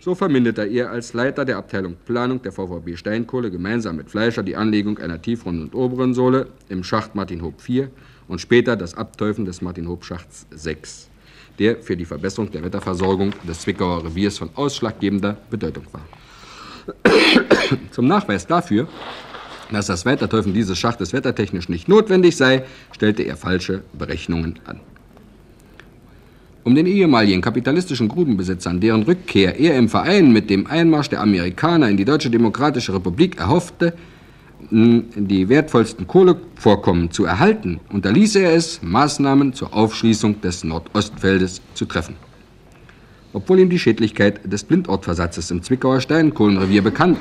[SPEAKER 2] So verminderte er als Leiter der Abteilung Planung der VVB Steinkohle gemeinsam mit Fleischer die Anlegung einer tieferen und oberen Sohle im Schacht Martin-Hob 4 und später das Abteufen des Martin-Hob-Schachts 6, der für die Verbesserung der Wetterversorgung des Zwickauer Reviers von ausschlaggebender Bedeutung war. Zum Nachweis dafür dass das Weiterteufeln dieses Schachtes wettertechnisch nicht notwendig sei, stellte er falsche Berechnungen an. Um den ehemaligen kapitalistischen Grubenbesitzern, deren Rückkehr er im Verein mit dem Einmarsch der Amerikaner in die Deutsche Demokratische Republik erhoffte, die wertvollsten Kohlevorkommen zu erhalten, unterließ er es, Maßnahmen zur Aufschließung des Nordostfeldes zu treffen. Obwohl ihm die Schädlichkeit des Blindortversatzes im Zwickauer Steinkohlenrevier bekannt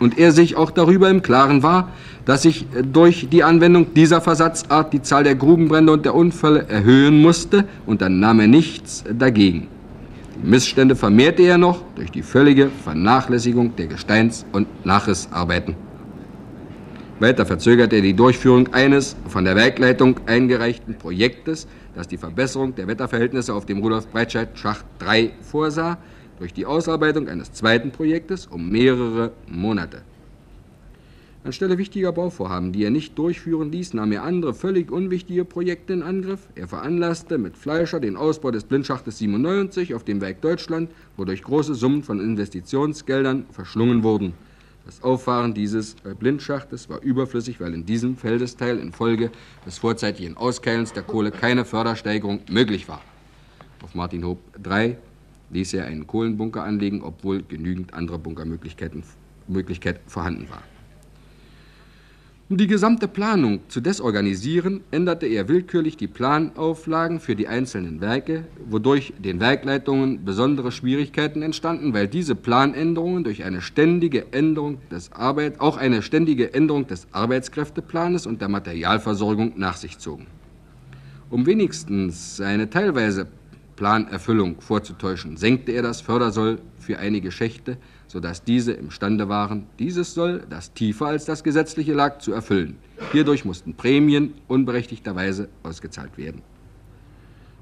[SPEAKER 2] und er sich auch darüber im Klaren war, dass sich durch die Anwendung dieser Versatzart die Zahl der Grubenbrände und der Unfälle erhöhen musste, und dann nahm er nichts dagegen. Die Missstände vermehrte er noch durch die völlige Vernachlässigung der Gesteins- und Nachrissarbeiten. Weiter verzögerte er die Durchführung eines von der Werkleitung eingereichten Projektes, das die Verbesserung der Wetterverhältnisse auf dem Rudolf-Breitscheid-Schacht 3 vorsah, durch die Ausarbeitung eines zweiten Projektes um mehrere Monate. Anstelle wichtiger Bauvorhaben, die er nicht durchführen ließ, nahm er andere völlig unwichtige Projekte in Angriff. Er veranlasste mit Fleischer den Ausbau des Blindschachtes 97 auf dem Werk Deutschland, wodurch große Summen von Investitionsgeldern verschlungen wurden. Das Auffahren dieses Blindschachtes war überflüssig, weil in diesem Feldesteil infolge des vorzeitigen Auskeilens der Kohle keine Fördersteigerung möglich war. Auf Martin Hob 3 ließ er einen Kohlenbunker anlegen, obwohl genügend andere Bunkermöglichkeiten vorhanden war. Um die gesamte Planung zu desorganisieren, änderte er willkürlich die Planauflagen für die einzelnen Werke, wodurch den Werkleitungen besondere Schwierigkeiten entstanden, weil diese Planänderungen durch eine ständige Änderung des Arbeit, auch eine ständige Änderung des Arbeitskräfteplanes und der Materialversorgung nach sich zogen. Um wenigstens eine teilweise Planerfüllung vorzutäuschen, senkte er das Fördersoll für einige Schächte, sodass diese imstande waren, dieses Soll, das tiefer als das gesetzliche lag, zu erfüllen. Hierdurch mussten Prämien unberechtigterweise ausgezahlt werden.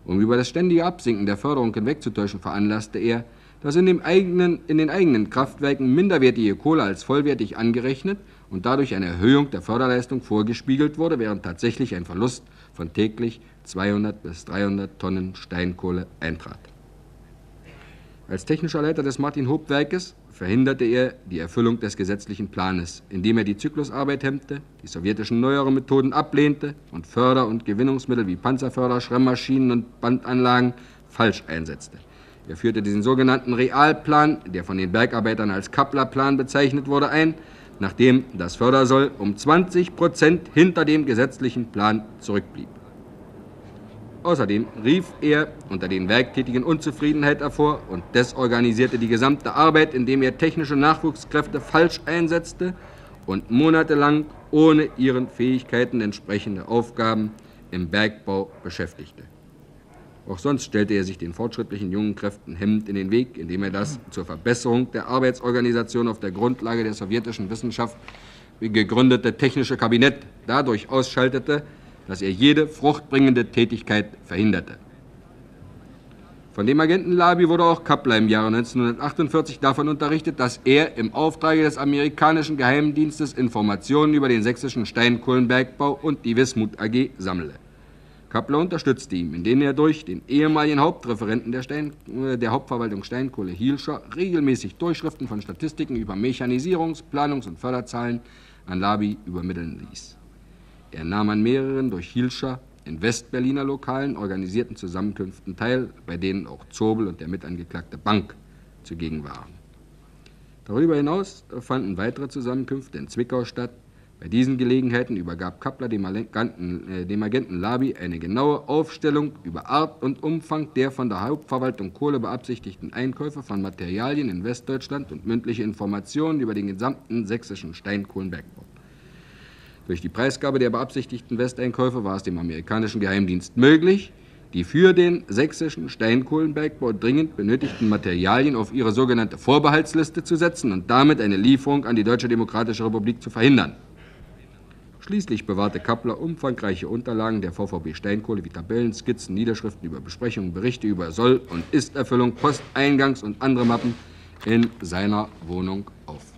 [SPEAKER 2] Um über das ständige Absinken der Förderung hinwegzutäuschen, veranlasste er, dass in, eigenen, in den eigenen Kraftwerken minderwertige Kohle als vollwertig angerechnet und dadurch eine Erhöhung der Förderleistung vorgespiegelt wurde, während tatsächlich ein Verlust von täglich 200 bis 300 Tonnen Steinkohle eintrat. Als technischer Leiter des Martin-Hob-Werkes verhinderte er die Erfüllung des gesetzlichen Planes, indem er die Zyklusarbeit hemmte, die sowjetischen neueren Methoden ablehnte und Förder- und Gewinnungsmittel wie Panzerförder, Schremmmaschinen und Bandanlagen falsch einsetzte. Er führte den sogenannten Realplan, der von den Bergarbeitern als Kapplerplan bezeichnet wurde, ein, nachdem das Fördersoll um 20 Prozent hinter dem gesetzlichen Plan zurückblieb. Außerdem rief er unter den Werktätigen Unzufriedenheit hervor und desorganisierte die gesamte Arbeit, indem er technische Nachwuchskräfte falsch einsetzte und monatelang ohne ihren Fähigkeiten entsprechende Aufgaben im Bergbau beschäftigte. Auch sonst stellte er sich den fortschrittlichen jungen Kräften hemmend in den Weg, indem er das zur Verbesserung der Arbeitsorganisation auf der Grundlage der sowjetischen Wissenschaft gegründete technische Kabinett dadurch ausschaltete, dass er jede fruchtbringende Tätigkeit verhinderte. Von dem Agenten Labi wurde auch Kappler im Jahre 1948 davon unterrichtet, dass er im Auftrage des amerikanischen Geheimdienstes Informationen über den sächsischen Steinkohlenbergbau und die Wismut AG sammle. Kappler unterstützte ihn, indem er durch den ehemaligen Hauptreferenten der, Stein, äh, der Hauptverwaltung Steinkohle Hielscher regelmäßig Durchschriften von Statistiken über Mechanisierungs-, Planungs- und Förderzahlen an Labi übermitteln ließ. Er nahm an mehreren durch Hielscher in Westberliner Lokalen organisierten Zusammenkünften teil, bei denen auch Zobel und der Mitangeklagte Bank zugegen waren. Darüber hinaus fanden weitere Zusammenkünfte in Zwickau statt, bei diesen Gelegenheiten übergab Kappler dem Agenten, äh, dem Agenten Labi eine genaue Aufstellung über Art und Umfang der von der Hauptverwaltung Kohle beabsichtigten Einkäufe von Materialien in Westdeutschland und mündliche Informationen über den gesamten sächsischen Steinkohlenbergbau. Durch die Preisgabe der beabsichtigten Westeinkäufe war es dem amerikanischen Geheimdienst möglich, die für den sächsischen Steinkohlenbergbau dringend benötigten Materialien auf ihre sogenannte Vorbehaltsliste zu setzen und damit eine Lieferung an die Deutsche Demokratische Republik zu verhindern. Schließlich bewahrte Kappler umfangreiche Unterlagen der VVB Steinkohle wie Tabellen, Skizzen, Niederschriften über Besprechungen, Berichte über Soll- und Isterfüllung, Posteingangs- und andere Mappen in seiner Wohnung auf.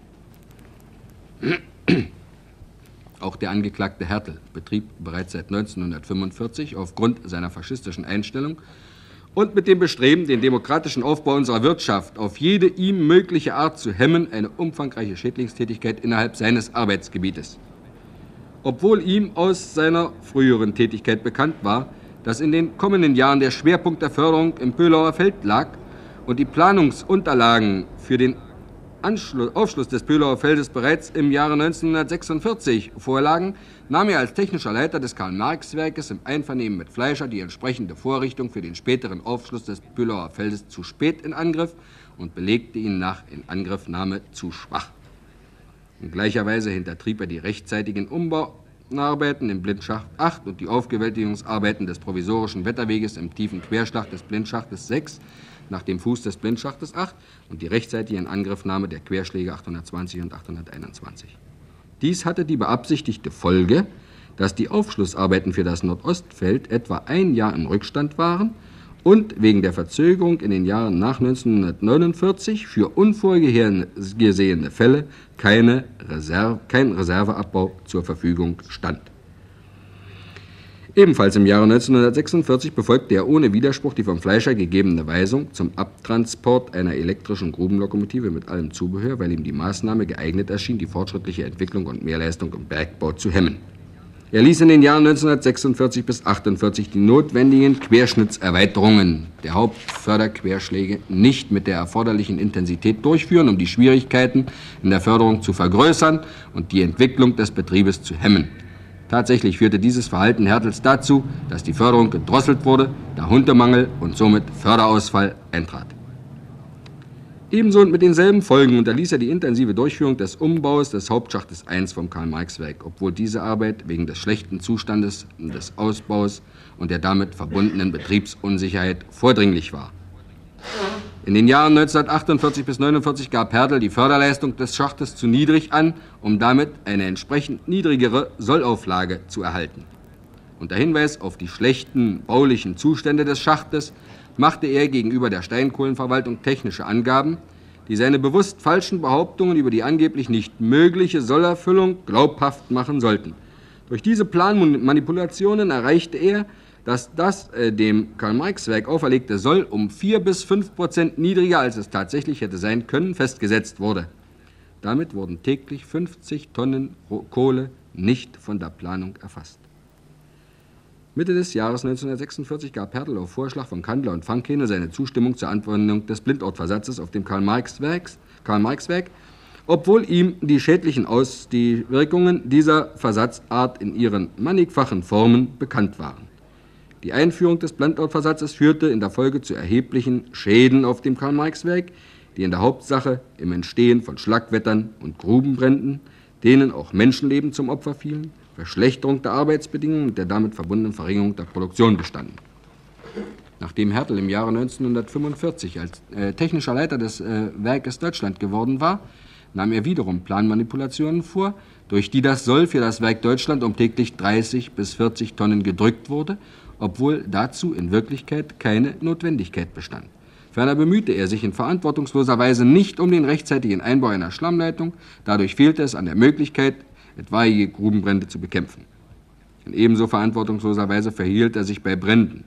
[SPEAKER 2] Auch der Angeklagte Hertel betrieb bereits seit 1945 aufgrund seiner faschistischen Einstellung und mit dem Bestreben, den demokratischen Aufbau unserer Wirtschaft auf jede ihm mögliche Art zu hemmen, eine umfangreiche Schädlingstätigkeit innerhalb seines Arbeitsgebietes. Obwohl ihm aus seiner früheren Tätigkeit bekannt war, dass in den kommenden Jahren der Schwerpunkt der Förderung im Pölauer Feld lag und die Planungsunterlagen für den Anschluss, Aufschluss des Pölauer Feldes bereits im Jahre 1946 vorlagen, nahm er als technischer Leiter des Karl-Marx-Werkes im Einvernehmen mit Fleischer die entsprechende Vorrichtung für den späteren Aufschluss des Pölauer Feldes zu spät in Angriff und belegte ihn nach Inangriffnahme zu schwach. In gleicher Weise hintertrieb er die rechtzeitigen Umbauarbeiten im Blindschacht 8 und die Aufgewältigungsarbeiten des provisorischen Wetterweges im tiefen Querschlag des Blindschachtes 6 nach dem Fuß des Blindschachtes 8 und die rechtzeitige Angriffnahme der Querschläge 820 und 821. Dies hatte die beabsichtigte Folge, dass die Aufschlussarbeiten für das Nordostfeld etwa ein Jahr im Rückstand waren und wegen der Verzögerung in den Jahren nach 1949 für unvorgesehene Fälle keine Reserve, kein Reserveabbau zur Verfügung stand. Ebenfalls im Jahre 1946 befolgte er ohne Widerspruch die vom Fleischer gegebene Weisung zum Abtransport einer elektrischen Grubenlokomotive mit allem Zubehör, weil ihm die Maßnahme geeignet erschien, die fortschrittliche Entwicklung und Mehrleistung im Bergbau zu hemmen. Er ließ in den Jahren 1946 bis 1948 die notwendigen Querschnittserweiterungen der Hauptförderquerschläge nicht mit der erforderlichen Intensität durchführen, um die Schwierigkeiten in der Förderung zu vergrößern und die Entwicklung des Betriebes zu hemmen. Tatsächlich führte dieses Verhalten Hertels dazu, dass die Förderung gedrosselt wurde, da Huntemangel und somit Förderausfall eintrat. Ebenso und mit denselben Folgen unterließ er die intensive Durchführung des Umbaus des Hauptschachtes 1 vom Karl-Marx-Werk, obwohl diese Arbeit wegen des schlechten Zustandes des Ausbaus und der damit verbundenen Betriebsunsicherheit vordringlich war. In den Jahren 1948 bis 1949 gab Hertel die Förderleistung des Schachtes zu niedrig an, um damit eine entsprechend niedrigere Sollauflage zu erhalten. Unter Hinweis auf die schlechten baulichen Zustände des Schachtes machte er gegenüber der Steinkohlenverwaltung technische Angaben, die seine bewusst falschen Behauptungen über die angeblich nicht mögliche Sollerfüllung glaubhaft machen sollten. Durch diese Planmanipulationen erreichte er, dass das äh, dem Karl-Marx-Werk auferlegte Soll um 4 bis 5 Prozent niedriger, als es tatsächlich hätte sein können, festgesetzt wurde. Damit wurden täglich 50 Tonnen Kohle nicht von der Planung erfasst. Mitte des Jahres 1946 gab Hertel auf Vorschlag von Kandler und Fankhene seine Zustimmung zur Anwendung des Blindortversatzes auf dem Karl-Marx-Werk, Karl obwohl ihm die schädlichen Auswirkungen dieser Versatzart in ihren mannigfachen Formen bekannt waren. Die Einführung des Blendortversatzes führte in der Folge zu erheblichen Schäden auf dem Karl-Marx-Werk, die in der Hauptsache im Entstehen von Schlagwettern und Grubenbränden, denen auch Menschenleben zum Opfer fielen, Verschlechterung der Arbeitsbedingungen und der damit verbundenen Verringerung der Produktion bestanden. Nachdem Hertel im Jahre 1945 als äh, technischer Leiter des äh, Werkes Deutschland geworden war, nahm er wiederum Planmanipulationen vor, durch die das Soll für das Werk Deutschland um täglich 30 bis 40 Tonnen gedrückt wurde obwohl dazu in Wirklichkeit keine Notwendigkeit bestand. Ferner bemühte er sich in verantwortungsloser Weise nicht um den rechtzeitigen Einbau einer Schlammleitung, dadurch fehlte es an der Möglichkeit, etwaige Grubenbrände zu bekämpfen. In ebenso verantwortungsloser Weise verhielt er sich bei Bränden.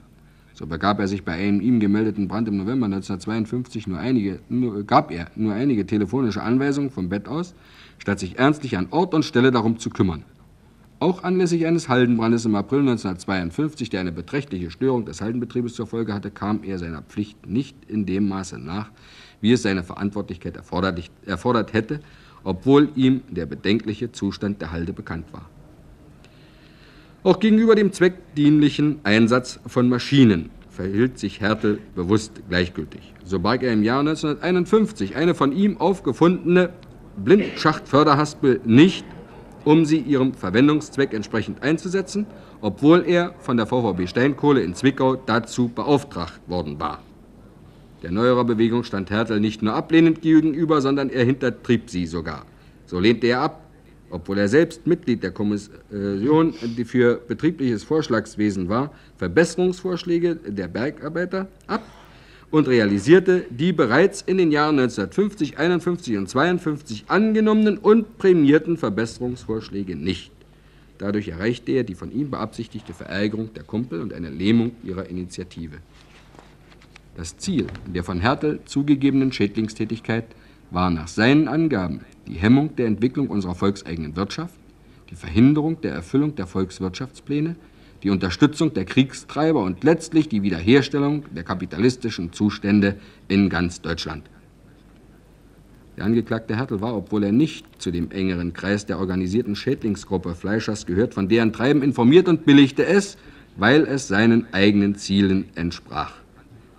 [SPEAKER 2] So begab er sich bei einem ihm gemeldeten Brand im November 1952 nur einige, nur, gab er nur einige telefonische Anweisungen vom Bett aus, statt sich ernstlich an Ort und Stelle darum zu kümmern. Auch anlässlich eines Haldenbrandes im April 1952, der eine beträchtliche Störung des Haldenbetriebes zur Folge hatte, kam er seiner Pflicht nicht in dem Maße nach, wie es seine Verantwortlichkeit erfordert hätte, obwohl ihm der bedenkliche Zustand der Halde bekannt war. Auch gegenüber dem zweckdienlichen Einsatz von Maschinen verhielt sich Hertel bewusst gleichgültig. So barg er im Jahr 1951 eine von ihm aufgefundene Blindschachtförderhaspel nicht um sie ihrem Verwendungszweck entsprechend einzusetzen, obwohl er von der VVB Steinkohle in Zwickau dazu beauftragt worden war. Der neuerer Bewegung stand Hertel nicht nur ablehnend gegenüber, sondern er hintertrieb sie sogar. So lehnte er ab, obwohl er selbst Mitglied der Kommission, für betriebliches Vorschlagswesen war, Verbesserungsvorschläge der Bergarbeiter ab und realisierte die bereits in den Jahren 1950, 51 und 52 angenommenen und prämierten Verbesserungsvorschläge nicht. Dadurch erreichte er die von ihm beabsichtigte Verärgerung der Kumpel und eine Lähmung ihrer Initiative. Das Ziel der von Hertel zugegebenen Schädlingstätigkeit war nach seinen Angaben die Hemmung der Entwicklung unserer volkseigenen Wirtschaft, die Verhinderung der Erfüllung der Volkswirtschaftspläne, die Unterstützung der Kriegstreiber und letztlich die Wiederherstellung der kapitalistischen Zustände in ganz Deutschland. Der Angeklagte Hertel war, obwohl er nicht zu dem engeren Kreis der organisierten Schädlingsgruppe Fleischers gehört, von deren Treiben informiert und billigte es, weil es seinen eigenen Zielen entsprach.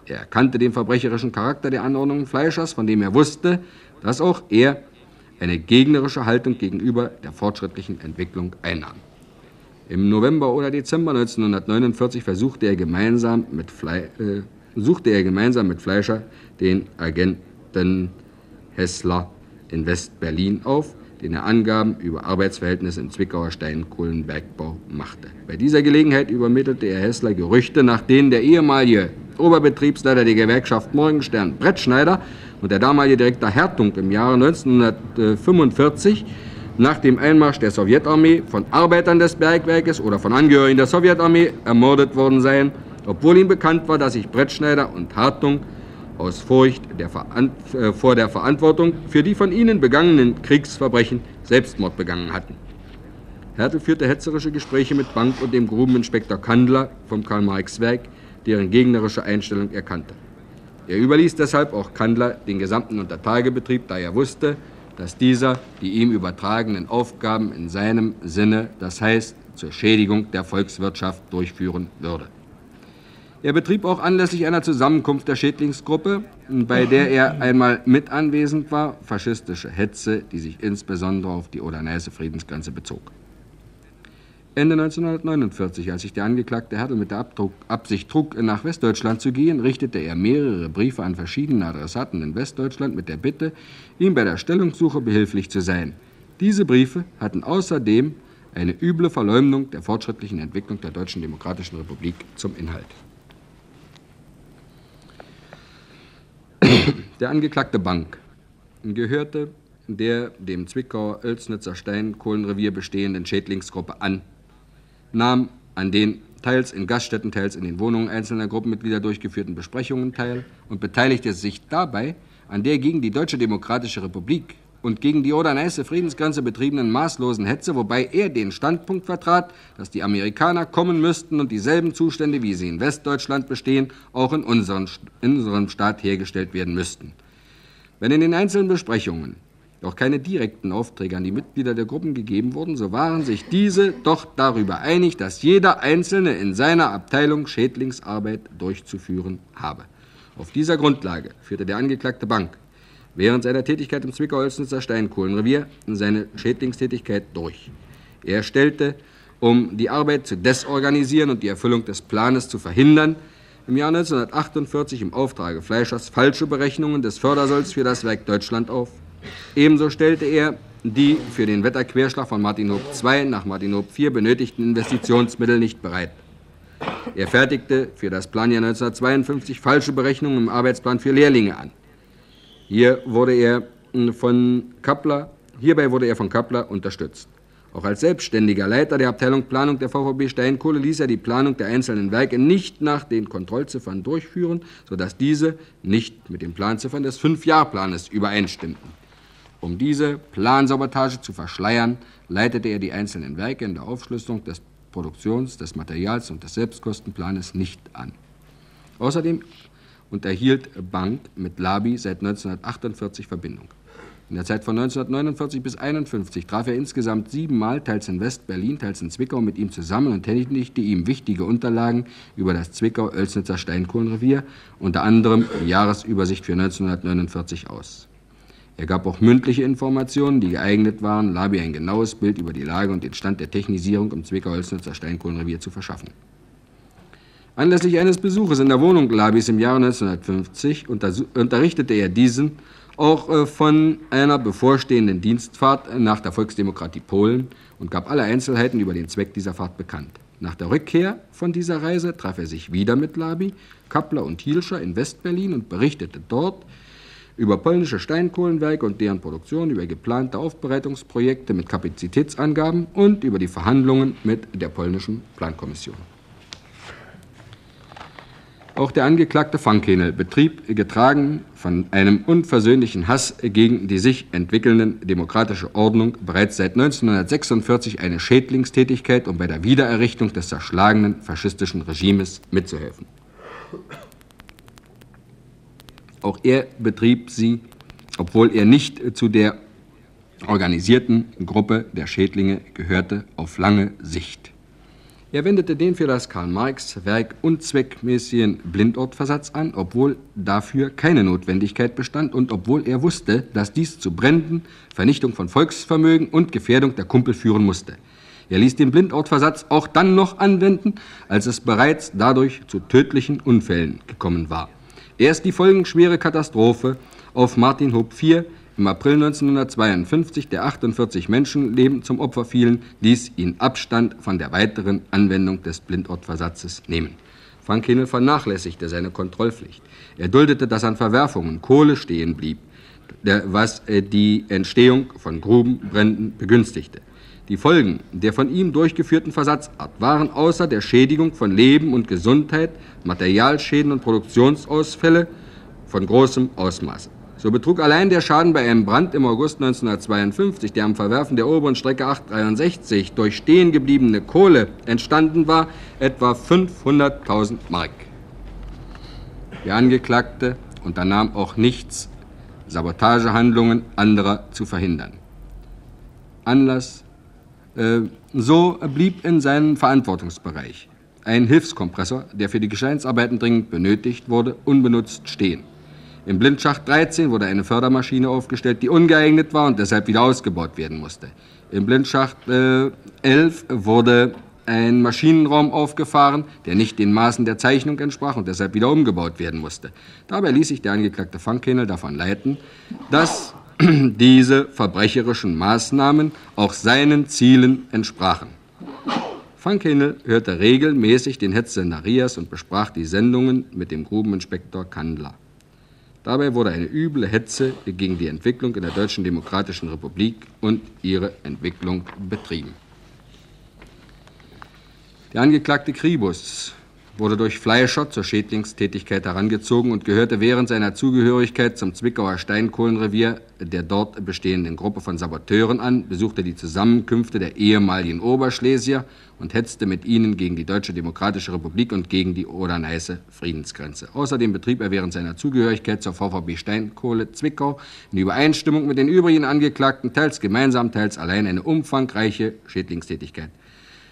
[SPEAKER 2] Er erkannte den verbrecherischen Charakter der Anordnungen Fleischers, von dem er wusste, dass auch er eine gegnerische Haltung gegenüber der fortschrittlichen Entwicklung einnahm. Im November oder Dezember 1949 versuchte er gemeinsam mit, Fle äh, suchte er gemeinsam mit Fleischer den Agenten Hessler in West-Berlin auf, den er Angaben über Arbeitsverhältnisse im Zwickauer Steinkohlenbergbau machte. Bei dieser Gelegenheit übermittelte er Hessler Gerüchte, nach denen der ehemalige Oberbetriebsleiter der Gewerkschaft Morgenstern Brettschneider und der damalige Direktor Hertung im Jahre 1945 nach dem Einmarsch der Sowjetarmee von Arbeitern des Bergwerkes oder von Angehörigen der Sowjetarmee ermordet worden seien, obwohl ihm bekannt war, dass sich Brettschneider und Hartung aus Furcht der äh, vor der Verantwortung für die von ihnen begangenen Kriegsverbrechen Selbstmord begangen hatten. Hertel führte hetzerische Gespräche mit Bank und dem Grubeninspektor Kandler vom Karl-Marx-Werk, deren gegnerische Einstellung er kannte. Er überließ deshalb auch Kandler den gesamten Untertagebetrieb, da er wusste, dass dieser die ihm übertragenen Aufgaben in seinem Sinne, das heißt zur Schädigung der Volkswirtschaft, durchführen würde. Er betrieb auch anlässlich einer Zusammenkunft der Schädlingsgruppe, bei der er einmal mit anwesend war, faschistische Hetze, die sich insbesondere auf die Oder-Neiße-Friedensgrenze bezog. Ende 1949, als sich der Angeklagte Hertel mit der Abdruck, Absicht trug, nach Westdeutschland zu gehen, richtete er mehrere Briefe an verschiedene Adressaten in Westdeutschland mit der Bitte, ihm bei der Stellungssuche behilflich zu sein. Diese Briefe hatten außerdem eine üble Verleumdung der fortschrittlichen Entwicklung der Deutschen Demokratischen Republik zum Inhalt. Der angeklagte Bank gehörte der dem Zwickauer Oelsnitzer Steinkohlenrevier bestehenden Schädlingsgruppe an, nahm an den teils in Gaststätten, teils in den Wohnungen einzelner Gruppenmitglieder durchgeführten Besprechungen teil und beteiligte sich dabei an der gegen die Deutsche Demokratische Republik und gegen die Oder-Neiße Friedensgrenze betriebenen maßlosen Hetze, wobei er den Standpunkt vertrat, dass die Amerikaner kommen müssten und dieselben Zustände, wie sie in Westdeutschland bestehen, auch in, unseren, in unserem Staat hergestellt werden müssten. Wenn in den einzelnen Besprechungen doch keine direkten Aufträge an die Mitglieder der Gruppen gegeben wurden, so waren sich diese doch darüber einig, dass jeder Einzelne in seiner Abteilung Schädlingsarbeit durchzuführen habe. Auf dieser Grundlage führte der Angeklagte Bank während seiner Tätigkeit im Zwickau-Oelsnitzer Steinkohlenrevier seine Schädlingstätigkeit durch. Er stellte, um die Arbeit zu desorganisieren und die Erfüllung des Planes zu verhindern, im Jahr 1948 im Auftrage Fleischers falsche Berechnungen des Fördersolls für das Werk Deutschland auf. Ebenso stellte er die für den Wetterquerschlag von Martinhof II nach Martinhof IV benötigten Investitionsmittel nicht bereit. Er fertigte für das Planjahr 1952 falsche Berechnungen im Arbeitsplan für Lehrlinge an. Hier wurde er von Kappler, hierbei wurde er von Kappler unterstützt. Auch als selbstständiger Leiter der Abteilung Planung der VVB Steinkohle ließ er die Planung der einzelnen Werke nicht nach den Kontrollziffern durchführen, sodass diese nicht mit den Planziffern des Fünfjahrplanes übereinstimmten. Um diese Plansabotage zu verschleiern, leitete er die einzelnen Werke in der Aufschlüsselung des Produktions, des Materials und des Selbstkostenplanes nicht an. Außerdem und erhielt Bank mit Labi seit 1948 Verbindung. In der Zeit von 1949 bis 1951 traf er insgesamt siebenmal, teils in West-Berlin, teils in Zwickau, mit ihm zusammen und tätigte ihm wichtige Unterlagen über das Zwickau-Oelsnitzer Steinkohlenrevier, unter anderem die Jahresübersicht für 1949 aus. Er gab auch mündliche Informationen, die geeignet waren, Labi ein genaues Bild über die Lage und den Stand der Technisierung im Zwickau-Oelsnitzer Steinkohlenrevier zu verschaffen. Anlässlich eines Besuches in der Wohnung Labis im Jahre 1950 unterrichtete er diesen auch äh, von einer bevorstehenden Dienstfahrt nach der Volksdemokratie Polen und gab alle Einzelheiten über den Zweck dieser Fahrt bekannt. Nach der Rückkehr von dieser Reise traf er sich wieder mit Labi, Kappler und Hielscher in Westberlin und berichtete dort über polnische Steinkohlenwerke und deren Produktion, über geplante Aufbereitungsprojekte mit Kapazitätsangaben und über die Verhandlungen mit der polnischen Plankommission. Auch der Angeklagte Fankenel betrieb, getragen von einem unversöhnlichen Hass gegen die sich entwickelnde demokratische Ordnung, bereits seit 1946 eine Schädlingstätigkeit, um bei der Wiedererrichtung des zerschlagenen faschistischen Regimes mitzuhelfen. Auch er betrieb sie, obwohl er nicht zu der organisierten Gruppe der Schädlinge gehörte, auf lange Sicht. Er wendete den für das Karl-Marx-Werk unzweckmäßigen Blindortversatz an, obwohl dafür keine Notwendigkeit bestand und obwohl er wusste, dass dies zu Bränden, Vernichtung von Volksvermögen und Gefährdung der Kumpel führen musste. Er ließ den Blindortversatz auch dann noch anwenden, als es bereits dadurch zu tödlichen Unfällen gekommen war. Erst die folgenschwere Katastrophe auf Martin Hob IV im April 1952 der 48 Menschenleben zum Opfer fielen, ließ ihn Abstand von der weiteren Anwendung des Blindortversatzes nehmen. Frank Hinel vernachlässigte seine Kontrollpflicht. Er duldete, dass an Verwerfungen Kohle stehen blieb. was die Entstehung von Grubenbränden begünstigte. Die Folgen der von ihm durchgeführten Versatzart waren außer der Schädigung von Leben und Gesundheit, Materialschäden und Produktionsausfälle von großem Ausmaß. So betrug allein der Schaden bei einem Brand im August 1952, der am Verwerfen der oberen Strecke 863 durch stehen gebliebene Kohle entstanden war, etwa 500.000 Mark. Der Angeklagte unternahm auch nichts, Sabotagehandlungen anderer zu verhindern. Anlass so blieb in seinem Verantwortungsbereich ein Hilfskompressor, der für die Gesteinsarbeiten dringend benötigt wurde, unbenutzt stehen. Im Blindschacht 13 wurde eine Fördermaschine aufgestellt, die ungeeignet war und deshalb wieder ausgebaut werden musste. Im Blindschacht äh, 11 wurde ein Maschinenraum aufgefahren, der nicht den Maßen der Zeichnung entsprach und deshalb wieder umgebaut werden musste. Dabei ließ sich der angeklagte Fankhänel davon leiten, dass diese verbrecherischen Maßnahmen auch seinen Zielen entsprachen. Fankhänel hörte regelmäßig den Hetzsender Rias und besprach die Sendungen mit dem Grubeninspektor Kandler. Dabei wurde eine üble Hetze gegen die Entwicklung in der Deutschen Demokratischen Republik und ihre Entwicklung betrieben. Der angeklagte Kribus wurde durch Fleischer zur Schädlingstätigkeit herangezogen und gehörte während seiner Zugehörigkeit zum Zwickauer Steinkohlenrevier der dort bestehenden Gruppe von Saboteuren an, besuchte die Zusammenkünfte der ehemaligen Oberschlesier und hetzte mit ihnen gegen die Deutsche Demokratische Republik und gegen die Oder-Neiße Friedensgrenze. Außerdem betrieb er während seiner Zugehörigkeit zur VVB Steinkohle Zwickau in Übereinstimmung mit den übrigen Angeklagten teils gemeinsam, teils allein eine umfangreiche Schädlingstätigkeit.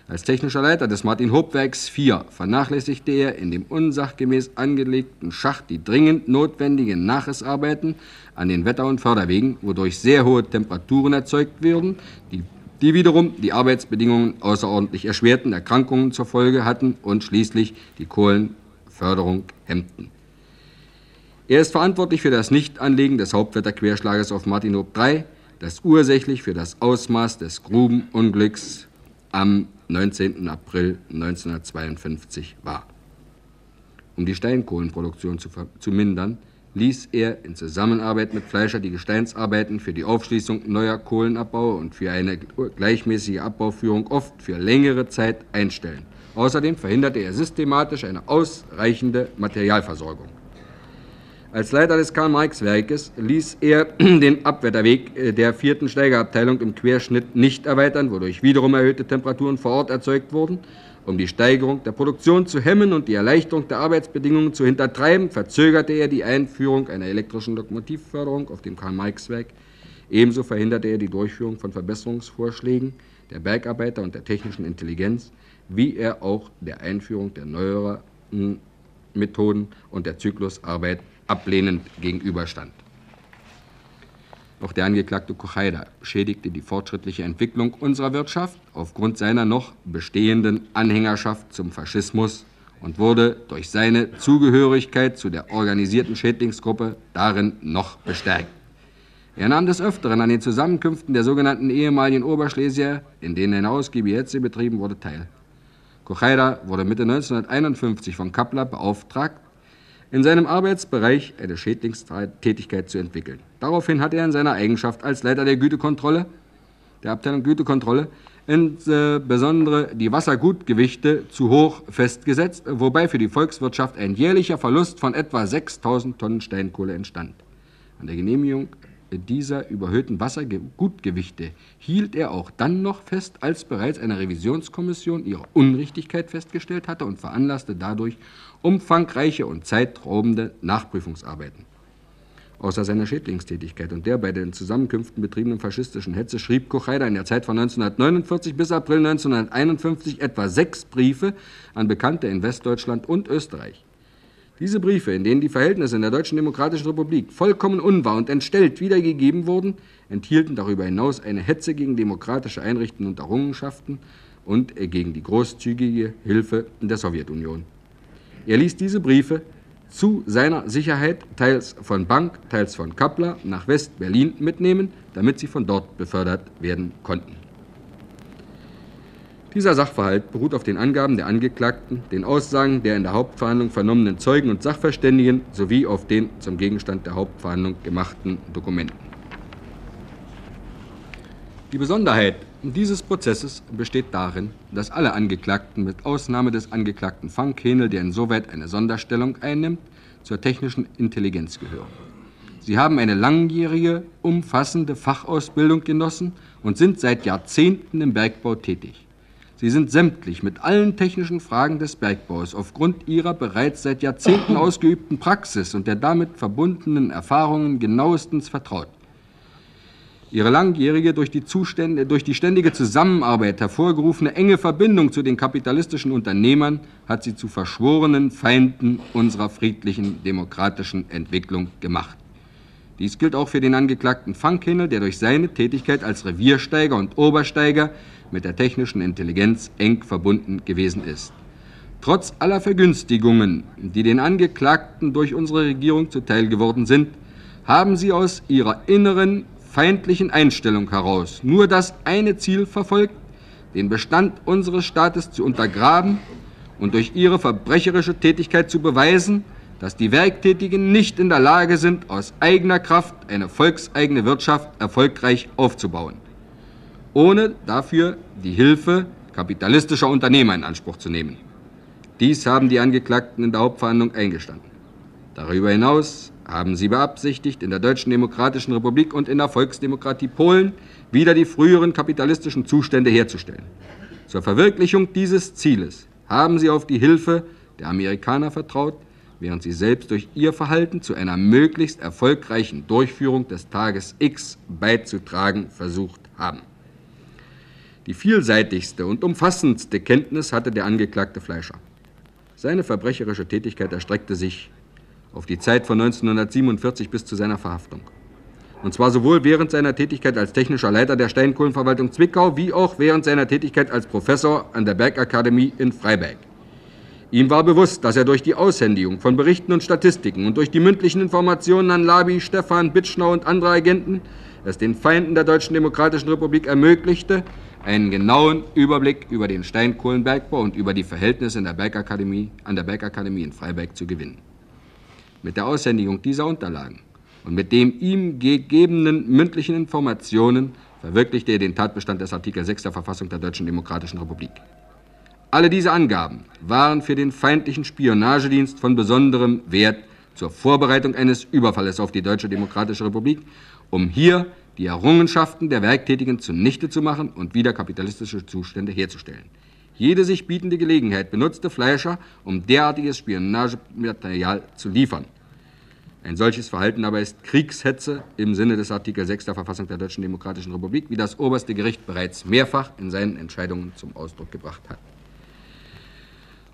[SPEAKER 2] Als technischer Leiter des Martin-Hob-Werks 4 vernachlässigte er in dem unsachgemäß angelegten Schacht die dringend notwendigen Nachrissarbeiten an den Wetter- und Förderwegen, wodurch sehr hohe Temperaturen erzeugt würden, die, die wiederum die Arbeitsbedingungen außerordentlich erschwerten, Erkrankungen zur Folge hatten und schließlich die Kohlenförderung hemmten. Er ist verantwortlich für das Nichtanlegen des Hauptwetterquerschlages auf Martinhof 3, das ursächlich für das Ausmaß des Grubenunglücks am 19. April 1952 war. Um die Steinkohlenproduktion zu, zu mindern, ließ er in Zusammenarbeit mit Fleischer die Gesteinsarbeiten für die Aufschließung neuer Kohlenabbaue und für eine gleichmäßige Abbauführung oft für längere Zeit einstellen. Außerdem verhinderte er systematisch eine ausreichende Materialversorgung. Als Leiter des Karl-Marx-Werkes ließ er den Abwetterweg äh, der vierten Steigerabteilung im Querschnitt nicht erweitern, wodurch wiederum erhöhte Temperaturen vor Ort erzeugt wurden. Um die Steigerung der Produktion zu hemmen und die Erleichterung der Arbeitsbedingungen zu hintertreiben, verzögerte er die Einführung einer elektrischen Lokomotivförderung auf dem Karl-Marx-Werk. Ebenso verhinderte er die Durchführung von Verbesserungsvorschlägen der Bergarbeiter und der technischen Intelligenz, wie er auch der Einführung der neueren Methoden und der Zyklusarbeit ablehnend gegenüberstand. Auch der Angeklagte Kochaida schädigte die fortschrittliche Entwicklung unserer Wirtschaft aufgrund seiner noch bestehenden Anhängerschaft zum Faschismus und wurde durch seine Zugehörigkeit zu der organisierten Schädlingsgruppe darin noch bestärkt. Er nahm des Öfteren an den Zusammenkünften der sogenannten ehemaligen Oberschlesier, in denen eine ausgiebige Hetze betrieben wurde, teil. Kochaida wurde Mitte 1951 von Kappler beauftragt, in seinem Arbeitsbereich eine Schädlingstätigkeit zu entwickeln. Daraufhin hat er in seiner Eigenschaft als Leiter der Gütekontrolle, der Abteilung Gütekontrolle, insbesondere die Wassergutgewichte zu hoch festgesetzt, wobei für die Volkswirtschaft ein jährlicher Verlust von etwa 6000 Tonnen Steinkohle entstand. An der Genehmigung dieser überhöhten Wassergutgewichte hielt er auch dann noch fest, als bereits eine Revisionskommission ihre Unrichtigkeit festgestellt hatte und veranlasste dadurch umfangreiche und zeitraubende Nachprüfungsarbeiten. Außer seiner Schädlingstätigkeit und der bei den Zusammenkünften betriebenen faschistischen Hetze schrieb Kocheider in der Zeit von 1949 bis April 1951 etwa sechs Briefe an Bekannte in Westdeutschland und Österreich. Diese Briefe, in denen die Verhältnisse in der Deutschen Demokratischen Republik vollkommen unwahr und entstellt wiedergegeben wurden, enthielten darüber hinaus eine Hetze gegen demokratische Einrichtungen und Errungenschaften und gegen die großzügige Hilfe der Sowjetunion. Er ließ diese Briefe zu seiner Sicherheit teils von Bank, teils von Kappler nach West-Berlin mitnehmen, damit sie von dort befördert werden konnten. Dieser Sachverhalt beruht auf den Angaben der Angeklagten, den Aussagen der in der Hauptverhandlung vernommenen Zeugen und Sachverständigen sowie auf den zum Gegenstand der Hauptverhandlung gemachten Dokumenten. Die Besonderheit dieses Prozesses besteht darin, dass alle Angeklagten mit Ausnahme des Angeklagten Frank Henel, der insoweit eine Sonderstellung einnimmt, zur technischen Intelligenz gehören. Sie haben eine langjährige, umfassende Fachausbildung genossen und sind seit Jahrzehnten im Bergbau tätig. Sie sind sämtlich mit allen technischen Fragen des Bergbaus aufgrund ihrer bereits seit Jahrzehnten ausgeübten Praxis und der damit verbundenen Erfahrungen genauestens vertraut. Ihre langjährige, durch die, Zustände, durch die ständige Zusammenarbeit hervorgerufene enge Verbindung zu den kapitalistischen Unternehmern hat sie zu verschworenen Feinden unserer friedlichen demokratischen Entwicklung gemacht. Dies gilt auch für den Angeklagten Funkhinnel, der durch seine Tätigkeit als Reviersteiger und Obersteiger mit der technischen Intelligenz eng verbunden gewesen ist. Trotz aller Vergünstigungen, die den Angeklagten durch unsere Regierung zuteil geworden sind, haben sie aus ihrer inneren feindlichen Einstellung heraus nur das eine Ziel verfolgt, den Bestand unseres Staates zu untergraben und durch ihre verbrecherische Tätigkeit zu beweisen, dass die Werktätigen nicht in der Lage sind, aus eigener Kraft eine volkseigene Wirtschaft erfolgreich aufzubauen ohne dafür die Hilfe kapitalistischer Unternehmer in Anspruch zu nehmen. Dies haben die Angeklagten in der Hauptverhandlung eingestanden. Darüber hinaus haben sie beabsichtigt, in der Deutschen Demokratischen Republik und in der Volksdemokratie Polen wieder die früheren kapitalistischen Zustände herzustellen. Zur Verwirklichung dieses Zieles haben sie auf die Hilfe der Amerikaner vertraut, während sie selbst durch ihr Verhalten zu einer möglichst erfolgreichen Durchführung des Tages X beizutragen versucht haben. Die vielseitigste und umfassendste Kenntnis hatte der Angeklagte Fleischer. Seine verbrecherische Tätigkeit erstreckte sich auf die Zeit von 1947 bis zu seiner Verhaftung. Und zwar sowohl während seiner Tätigkeit als technischer Leiter der Steinkohlenverwaltung Zwickau wie auch während seiner Tätigkeit als Professor an der Bergakademie in Freiberg. Ihm war bewusst, dass er durch die Aushändigung von Berichten und Statistiken und durch die mündlichen Informationen an Labi, Stefan, Bitschnau und andere Agenten es den Feinden der Deutschen Demokratischen Republik ermöglichte, einen genauen Überblick über den Steinkohlenbergbau und über die Verhältnisse in der Bergakademie, an der Bergakademie in Freiberg zu gewinnen. Mit der Aushändigung dieser Unterlagen und mit dem ihm gegebenen mündlichen Informationen verwirklichte er den Tatbestand des Artikel 6 der Verfassung der Deutschen Demokratischen Republik. Alle diese Angaben waren für den feindlichen Spionagedienst von besonderem Wert zur Vorbereitung eines Überfalles auf die Deutsche Demokratische Republik, um hier die Errungenschaften der Werktätigen zunichte zu machen und wieder kapitalistische Zustände herzustellen. Jede sich bietende Gelegenheit benutzte Fleischer, um derartiges Spionagematerial zu liefern. Ein solches Verhalten aber ist Kriegshetze im Sinne des Artikel 6 der Verfassung der Deutschen Demokratischen Republik, wie das oberste Gericht bereits mehrfach in seinen Entscheidungen zum Ausdruck gebracht hat.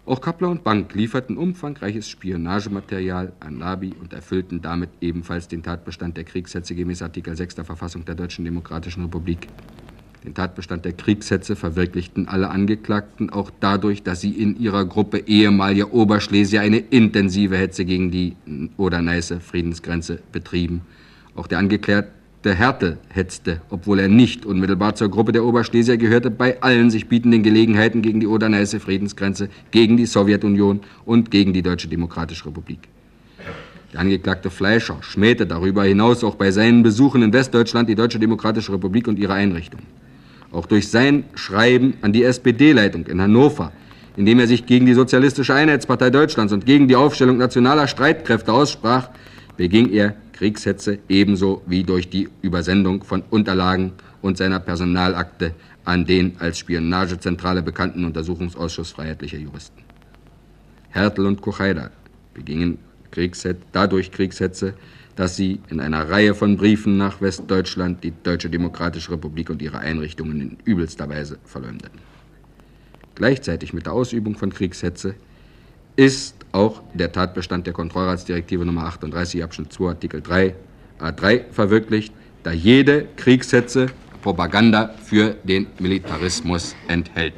[SPEAKER 2] Auch Kappler und Bank lieferten umfangreiches Spionagematerial an Nabi und erfüllten damit ebenfalls den Tatbestand der Kriegshetze gemäß Artikel 6 der Verfassung der Deutschen Demokratischen Republik. Den Tatbestand der Kriegshetze verwirklichten alle Angeklagten auch dadurch, dass sie in ihrer Gruppe ehemaliger Oberschlesier eine intensive Hetze gegen die Oder-Neiße Friedensgrenze betrieben. Auch der Angeklärte Härte hetzte, obwohl er nicht unmittelbar zur Gruppe der Oberschlesier gehörte, bei allen sich bietenden Gelegenheiten gegen die Oder-Neiße Friedensgrenze, gegen die Sowjetunion und gegen die Deutsche Demokratische Republik. Der Angeklagte Fleischer schmähte darüber hinaus auch bei seinen Besuchen in Westdeutschland die Deutsche Demokratische Republik und ihre Einrichtungen. Auch durch sein Schreiben an die SPD-Leitung in Hannover, in dem er sich gegen die Sozialistische Einheitspartei Deutschlands und gegen die Aufstellung nationaler Streitkräfte aussprach, beging er Kriegshetze ebenso wie durch die Übersendung von Unterlagen und seiner Personalakte an den als Spionagezentrale bekannten Untersuchungsausschuss freiheitlicher Juristen. Hertel und Kuchaida begingen Kriegshet dadurch Kriegshetze, dass sie in einer Reihe von Briefen nach Westdeutschland die Deutsche Demokratische Republik und ihre Einrichtungen in übelster Weise verleumdeten. Gleichzeitig mit der Ausübung von Kriegshetze ist auch der Tatbestand der Kontrollratsdirektive Nummer 38 Abschnitt 2 Artikel 3 A3 verwirklicht, da jede Kriegshetze Propaganda für den Militarismus enthält.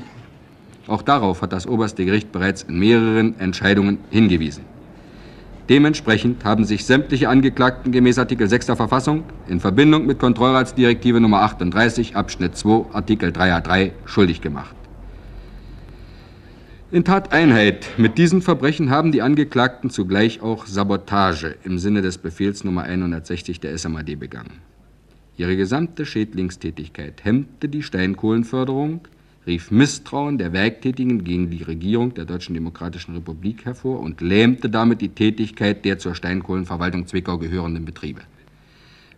[SPEAKER 2] Auch darauf hat das oberste Gericht bereits in mehreren Entscheidungen hingewiesen. Dementsprechend haben sich sämtliche Angeklagten gemäß Artikel 6 der Verfassung in Verbindung mit Kontrollratsdirektive Nummer 38 Abschnitt 2 Artikel 3a3 schuldig gemacht. In Tateinheit mit diesen Verbrechen haben die Angeklagten zugleich auch Sabotage im Sinne des Befehls Nummer 160 der SMAD begangen. Ihre gesamte Schädlingstätigkeit hemmte die Steinkohlenförderung, rief Misstrauen der Werktätigen gegen die Regierung der Deutschen Demokratischen Republik hervor und lähmte damit die Tätigkeit der zur Steinkohlenverwaltung Zwickau gehörenden Betriebe.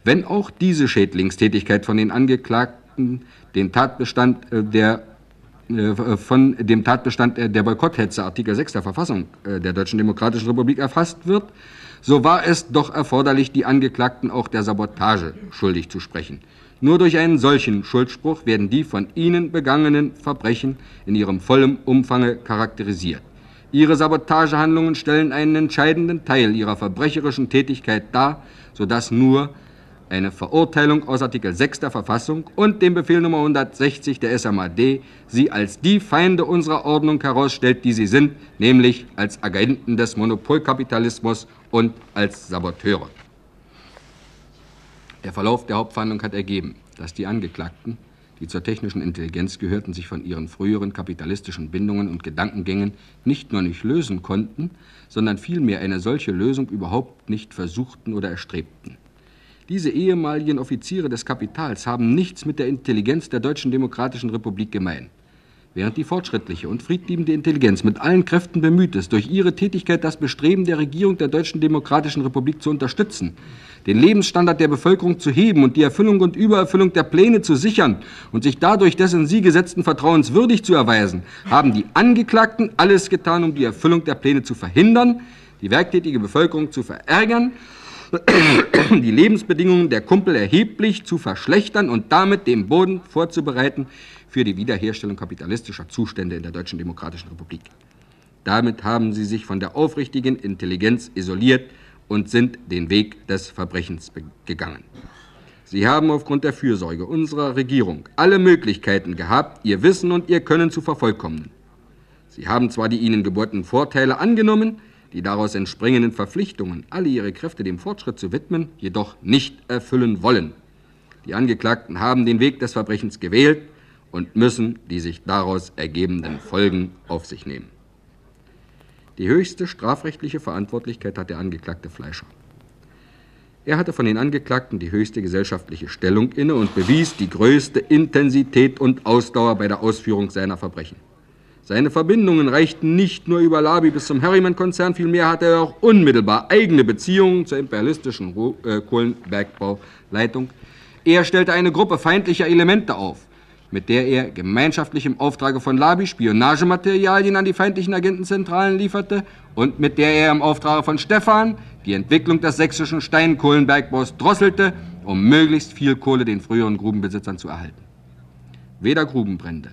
[SPEAKER 2] Wenn auch diese Schädlingstätigkeit von den Angeklagten den Tatbestand äh, der äh, von dem Tatbestand der Boykotthetze Artikel 6 der Verfassung äh, der Deutschen Demokratischen Republik erfasst wird, so war es doch erforderlich, die Angeklagten auch der Sabotage schuldig zu sprechen. Nur durch einen solchen Schuldspruch werden die von ihnen begangenen Verbrechen in ihrem vollen Umfange charakterisiert. Ihre Sabotagehandlungen stellen einen entscheidenden Teil ihrer verbrecherischen Tätigkeit dar, sodass nur eine Verurteilung aus Artikel 6 der Verfassung und dem Befehl Nummer 160 der SMAD sie als die Feinde unserer Ordnung herausstellt, die sie sind, nämlich als Agenten des Monopolkapitalismus und als Saboteure. Der Verlauf der Hauptverhandlung hat ergeben, dass die Angeklagten, die zur technischen Intelligenz gehörten, sich von ihren früheren kapitalistischen Bindungen und Gedankengängen nicht nur nicht lösen konnten, sondern vielmehr eine solche Lösung überhaupt nicht versuchten oder erstrebten. Diese ehemaligen Offiziere des Kapitals haben nichts mit der Intelligenz der Deutschen Demokratischen Republik gemein. Während die fortschrittliche und friedliebende Intelligenz mit allen Kräften bemüht ist, durch ihre Tätigkeit das Bestreben der Regierung der Deutschen Demokratischen Republik zu unterstützen, den Lebensstandard der Bevölkerung zu heben und die Erfüllung und Übererfüllung der Pläne zu sichern und sich dadurch des in sie gesetzten Vertrauens würdig zu erweisen, haben die Angeklagten alles getan, um die Erfüllung der Pläne zu verhindern, die werktätige Bevölkerung zu verärgern die Lebensbedingungen der Kumpel erheblich zu verschlechtern und damit den Boden vorzubereiten für die Wiederherstellung kapitalistischer Zustände in der Deutschen Demokratischen Republik. Damit haben sie sich von der aufrichtigen Intelligenz isoliert und sind den Weg des Verbrechens gegangen. Sie haben aufgrund der Fürsorge unserer Regierung alle Möglichkeiten gehabt, ihr Wissen und ihr Können zu vervollkommnen. Sie haben zwar die ihnen geboten Vorteile angenommen, die daraus entspringenden Verpflichtungen, alle ihre Kräfte dem Fortschritt zu widmen, jedoch nicht erfüllen wollen. Die Angeklagten haben den Weg des Verbrechens gewählt und müssen die sich daraus ergebenden Folgen auf sich nehmen. Die höchste strafrechtliche Verantwortlichkeit hat der Angeklagte Fleischer. Er hatte von den Angeklagten die höchste gesellschaftliche Stellung inne und bewies die größte Intensität und Ausdauer bei der Ausführung seiner Verbrechen. Seine Verbindungen reichten nicht nur über Labi bis zum Harriman-Konzern, vielmehr hatte er auch unmittelbar eigene Beziehungen zur imperialistischen äh, Kohlenbergbauleitung. Er stellte eine Gruppe feindlicher Elemente auf, mit der er gemeinschaftlich im Auftrage von Labi Spionagematerialien an die feindlichen Agentenzentralen lieferte und mit der er im Auftrage von Stefan die Entwicklung des sächsischen Steinkohlenbergbaus drosselte, um möglichst viel Kohle den früheren Grubenbesitzern zu erhalten. Weder Grubenbrände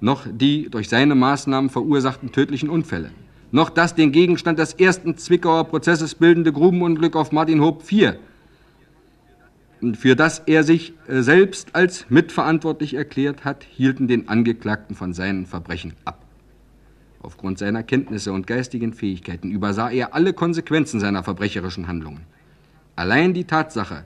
[SPEAKER 2] noch die durch seine Maßnahmen verursachten tödlichen Unfälle, noch das den Gegenstand des ersten Zwickauer Prozesses bildende Grubenunglück auf Martin Hope 4, für das er sich äh, selbst als mitverantwortlich erklärt hat, hielten den Angeklagten von seinen Verbrechen ab. Aufgrund seiner Kenntnisse und geistigen Fähigkeiten übersah er alle Konsequenzen seiner verbrecherischen Handlungen. Allein die Tatsache,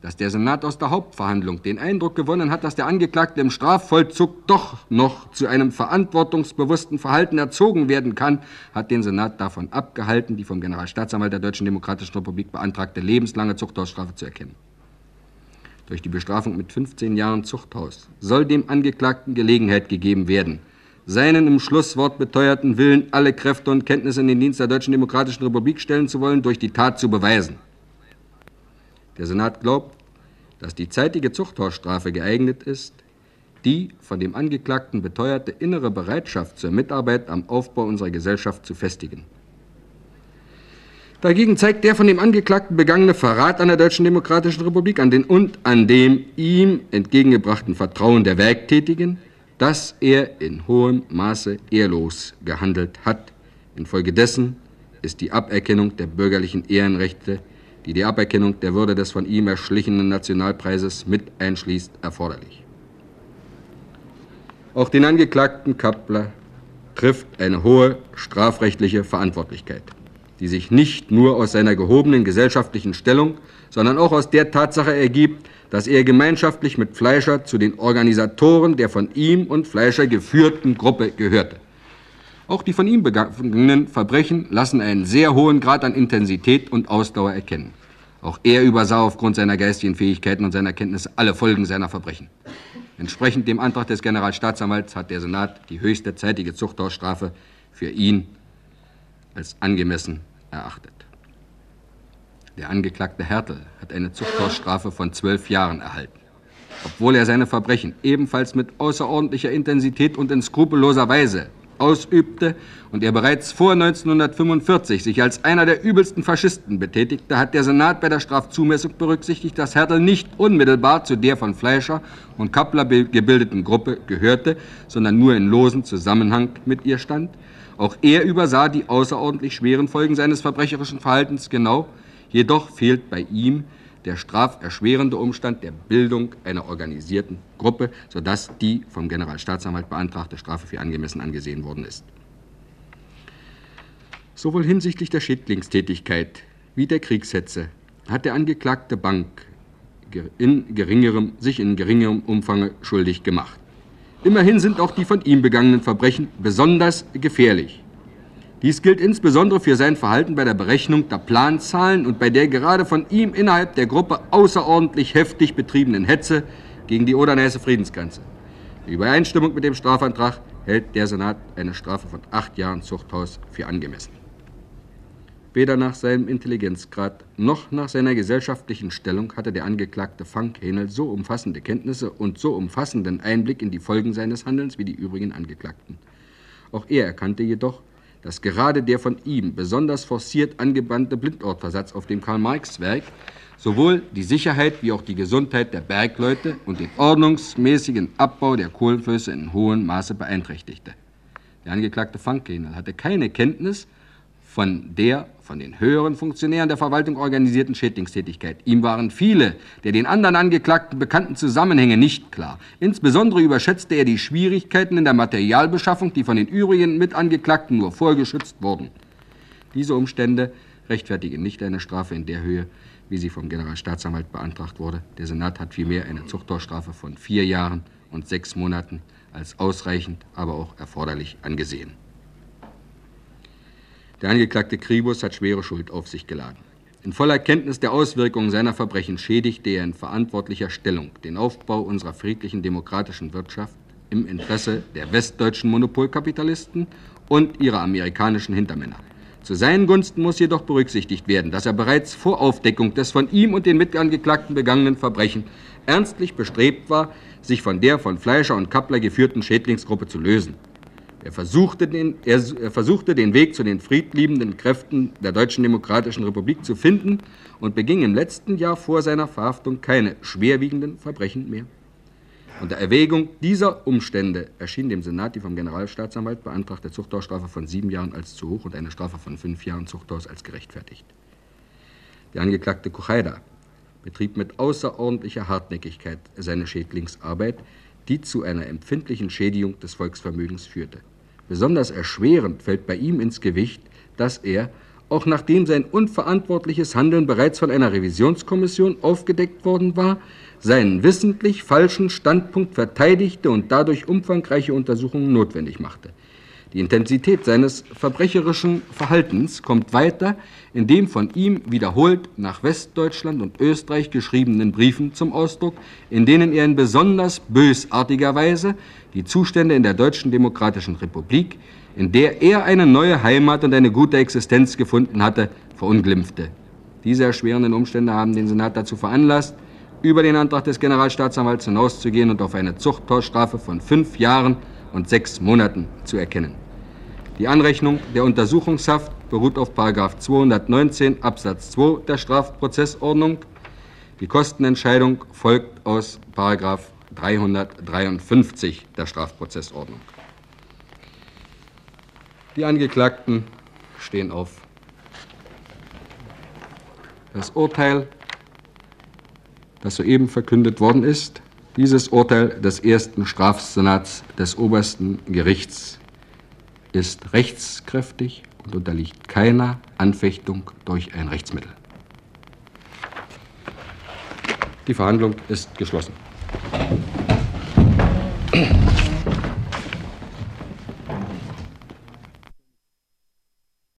[SPEAKER 2] dass der Senat aus der Hauptverhandlung den Eindruck gewonnen hat, dass der Angeklagte im Strafvollzug doch noch zu einem verantwortungsbewussten Verhalten erzogen werden kann, hat den Senat davon abgehalten, die vom Generalstaatsanwalt der Deutschen Demokratischen Republik beantragte lebenslange Zuchthausstrafe zu erkennen. Durch die Bestrafung mit 15 Jahren Zuchthaus soll dem Angeklagten Gelegenheit gegeben werden, seinen im Schlusswort beteuerten Willen, alle Kräfte und Kenntnisse in den Dienst der Deutschen Demokratischen Republik stellen zu wollen, durch die Tat zu beweisen. Der Senat glaubt, dass die zeitige Zuchthausstrafe geeignet ist, die von dem Angeklagten beteuerte innere Bereitschaft zur Mitarbeit am Aufbau unserer Gesellschaft zu festigen. Dagegen zeigt der von dem Angeklagten begangene Verrat an der Deutschen Demokratischen Republik an den und an dem ihm entgegengebrachten Vertrauen der Werktätigen, dass er in hohem Maße ehrlos gehandelt hat. Infolgedessen ist die Aberkennung der bürgerlichen Ehrenrechte die die Aberkennung der Würde des von ihm erschlichenen Nationalpreises mit einschließt, erforderlich. Auch den Angeklagten Kappler trifft eine hohe strafrechtliche Verantwortlichkeit, die sich nicht nur aus seiner gehobenen gesellschaftlichen Stellung, sondern auch aus der Tatsache ergibt, dass er gemeinschaftlich mit Fleischer zu den Organisatoren der von ihm und Fleischer geführten Gruppe gehörte. Auch die von ihm begangenen Verbrechen lassen einen sehr hohen Grad an Intensität und Ausdauer erkennen. Auch er übersah aufgrund seiner geistigen Fähigkeiten und seiner Kenntnisse alle Folgen seiner Verbrechen. Entsprechend dem Antrag des Generalstaatsanwalts hat der Senat die höchste zeitige Zuchthausstrafe für ihn als angemessen erachtet. Der Angeklagte Hertel hat eine Zuchthausstrafe von zwölf Jahren erhalten. Obwohl er seine Verbrechen ebenfalls mit außerordentlicher Intensität und in skrupelloser Weise ausübte und er bereits vor 1945 sich als einer der übelsten Faschisten betätigte, hat der Senat bei der Strafzumessung berücksichtigt, dass Hertel nicht unmittelbar zu der von Fleischer und Kappler gebildeten Gruppe gehörte, sondern nur in losen Zusammenhang mit ihr stand. Auch er übersah die außerordentlich schweren Folgen seines verbrecherischen Verhaltens genau, jedoch fehlt bei ihm der straferschwerende Umstand der Bildung einer organisierten Gruppe, sodass die vom Generalstaatsanwalt beantragte Strafe für angemessen angesehen worden ist. Sowohl hinsichtlich der Schädlingstätigkeit wie der Kriegshetze hat der angeklagte Bank in geringerem, sich in geringerem Umfang schuldig gemacht. Immerhin sind auch die von ihm begangenen Verbrechen besonders gefährlich. Dies gilt insbesondere für sein Verhalten bei der Berechnung der Planzahlen und bei der gerade von ihm innerhalb der Gruppe außerordentlich heftig betriebenen Hetze gegen die Odernäse Friedensgrenze. In Übereinstimmung mit dem Strafantrag hält der Senat eine Strafe von acht Jahren Zuchthaus für angemessen. Weder nach seinem Intelligenzgrad noch nach seiner gesellschaftlichen Stellung hatte der Angeklagte Frank Henel so umfassende Kenntnisse und so umfassenden Einblick in die Folgen seines Handelns wie die übrigen Angeklagten. Auch er erkannte jedoch, dass gerade der von ihm besonders forciert angebannte Blindortversatz auf dem Karl-Marx-Werk sowohl die Sicherheit wie auch die Gesundheit der Bergleute und den ordnungsmäßigen Abbau der Kohlenflöße in hohem Maße beeinträchtigte. Der Angeklagte Funkkenel hatte keine Kenntnis von der von den höheren Funktionären der Verwaltung organisierten Schädlingstätigkeit. Ihm waren viele der den anderen Angeklagten bekannten Zusammenhänge nicht klar. Insbesondere überschätzte er die Schwierigkeiten in der Materialbeschaffung, die von den übrigen Mitangeklagten nur vorgeschützt wurden. Diese Umstände rechtfertigen nicht eine Strafe in der Höhe, wie sie vom Generalstaatsanwalt beantragt wurde. Der Senat hat vielmehr eine Zuchttorstrafe von vier Jahren und sechs Monaten als ausreichend, aber auch erforderlich angesehen. Der Angeklagte Kribus hat schwere Schuld auf sich geladen. In voller Kenntnis der Auswirkungen seiner Verbrechen schädigte er in verantwortlicher Stellung den Aufbau unserer friedlichen demokratischen Wirtschaft im Interesse der westdeutschen Monopolkapitalisten und ihrer amerikanischen Hintermänner. Zu seinen Gunsten muss jedoch berücksichtigt werden, dass er bereits vor Aufdeckung des von ihm und den Mitangeklagten begangenen Verbrechen ernstlich bestrebt war, sich von der von Fleischer und Kappler geführten Schädlingsgruppe zu lösen. Er versuchte, den, er, er versuchte den Weg zu den friedliebenden Kräften der Deutschen Demokratischen Republik zu finden und beging im letzten Jahr vor seiner Verhaftung keine schwerwiegenden Verbrechen mehr. Unter Erwägung dieser Umstände erschien dem Senat die vom Generalstaatsanwalt beantragte Zuchthausstrafe von sieben Jahren als zu hoch und eine Strafe von fünf Jahren Zuchthaus als gerechtfertigt. Der Angeklagte Kuchaida betrieb mit außerordentlicher Hartnäckigkeit seine Schädlingsarbeit, die zu einer empfindlichen Schädigung des Volksvermögens führte. Besonders erschwerend fällt bei ihm ins Gewicht, dass er, auch nachdem sein unverantwortliches Handeln bereits von einer Revisionskommission aufgedeckt worden war, seinen wissentlich falschen Standpunkt verteidigte und dadurch umfangreiche Untersuchungen notwendig machte. Die Intensität seines verbrecherischen Verhaltens kommt weiter in dem von ihm wiederholt nach Westdeutschland und Österreich geschriebenen Briefen zum Ausdruck, in denen er in besonders bösartiger Weise die Zustände in der Deutschen Demokratischen Republik, in der er eine neue Heimat und eine gute Existenz gefunden hatte, verunglimpfte. Diese erschwerenden Umstände haben den Senat dazu veranlasst, über den Antrag des Generalstaatsanwalts hinauszugehen und auf eine Zuchttauschstrafe von fünf Jahren und sechs Monaten zu erkennen. Die Anrechnung der Untersuchungshaft beruht auf 219 Absatz 2 der Strafprozessordnung. Die Kostenentscheidung folgt aus 353 der Strafprozessordnung. Die Angeklagten stehen auf. Das Urteil, das soeben verkündet worden ist, dieses Urteil des ersten Strafsenats des obersten Gerichts ist rechtskräftig und unterliegt keiner Anfechtung durch ein Rechtsmittel. Die Verhandlung ist geschlossen.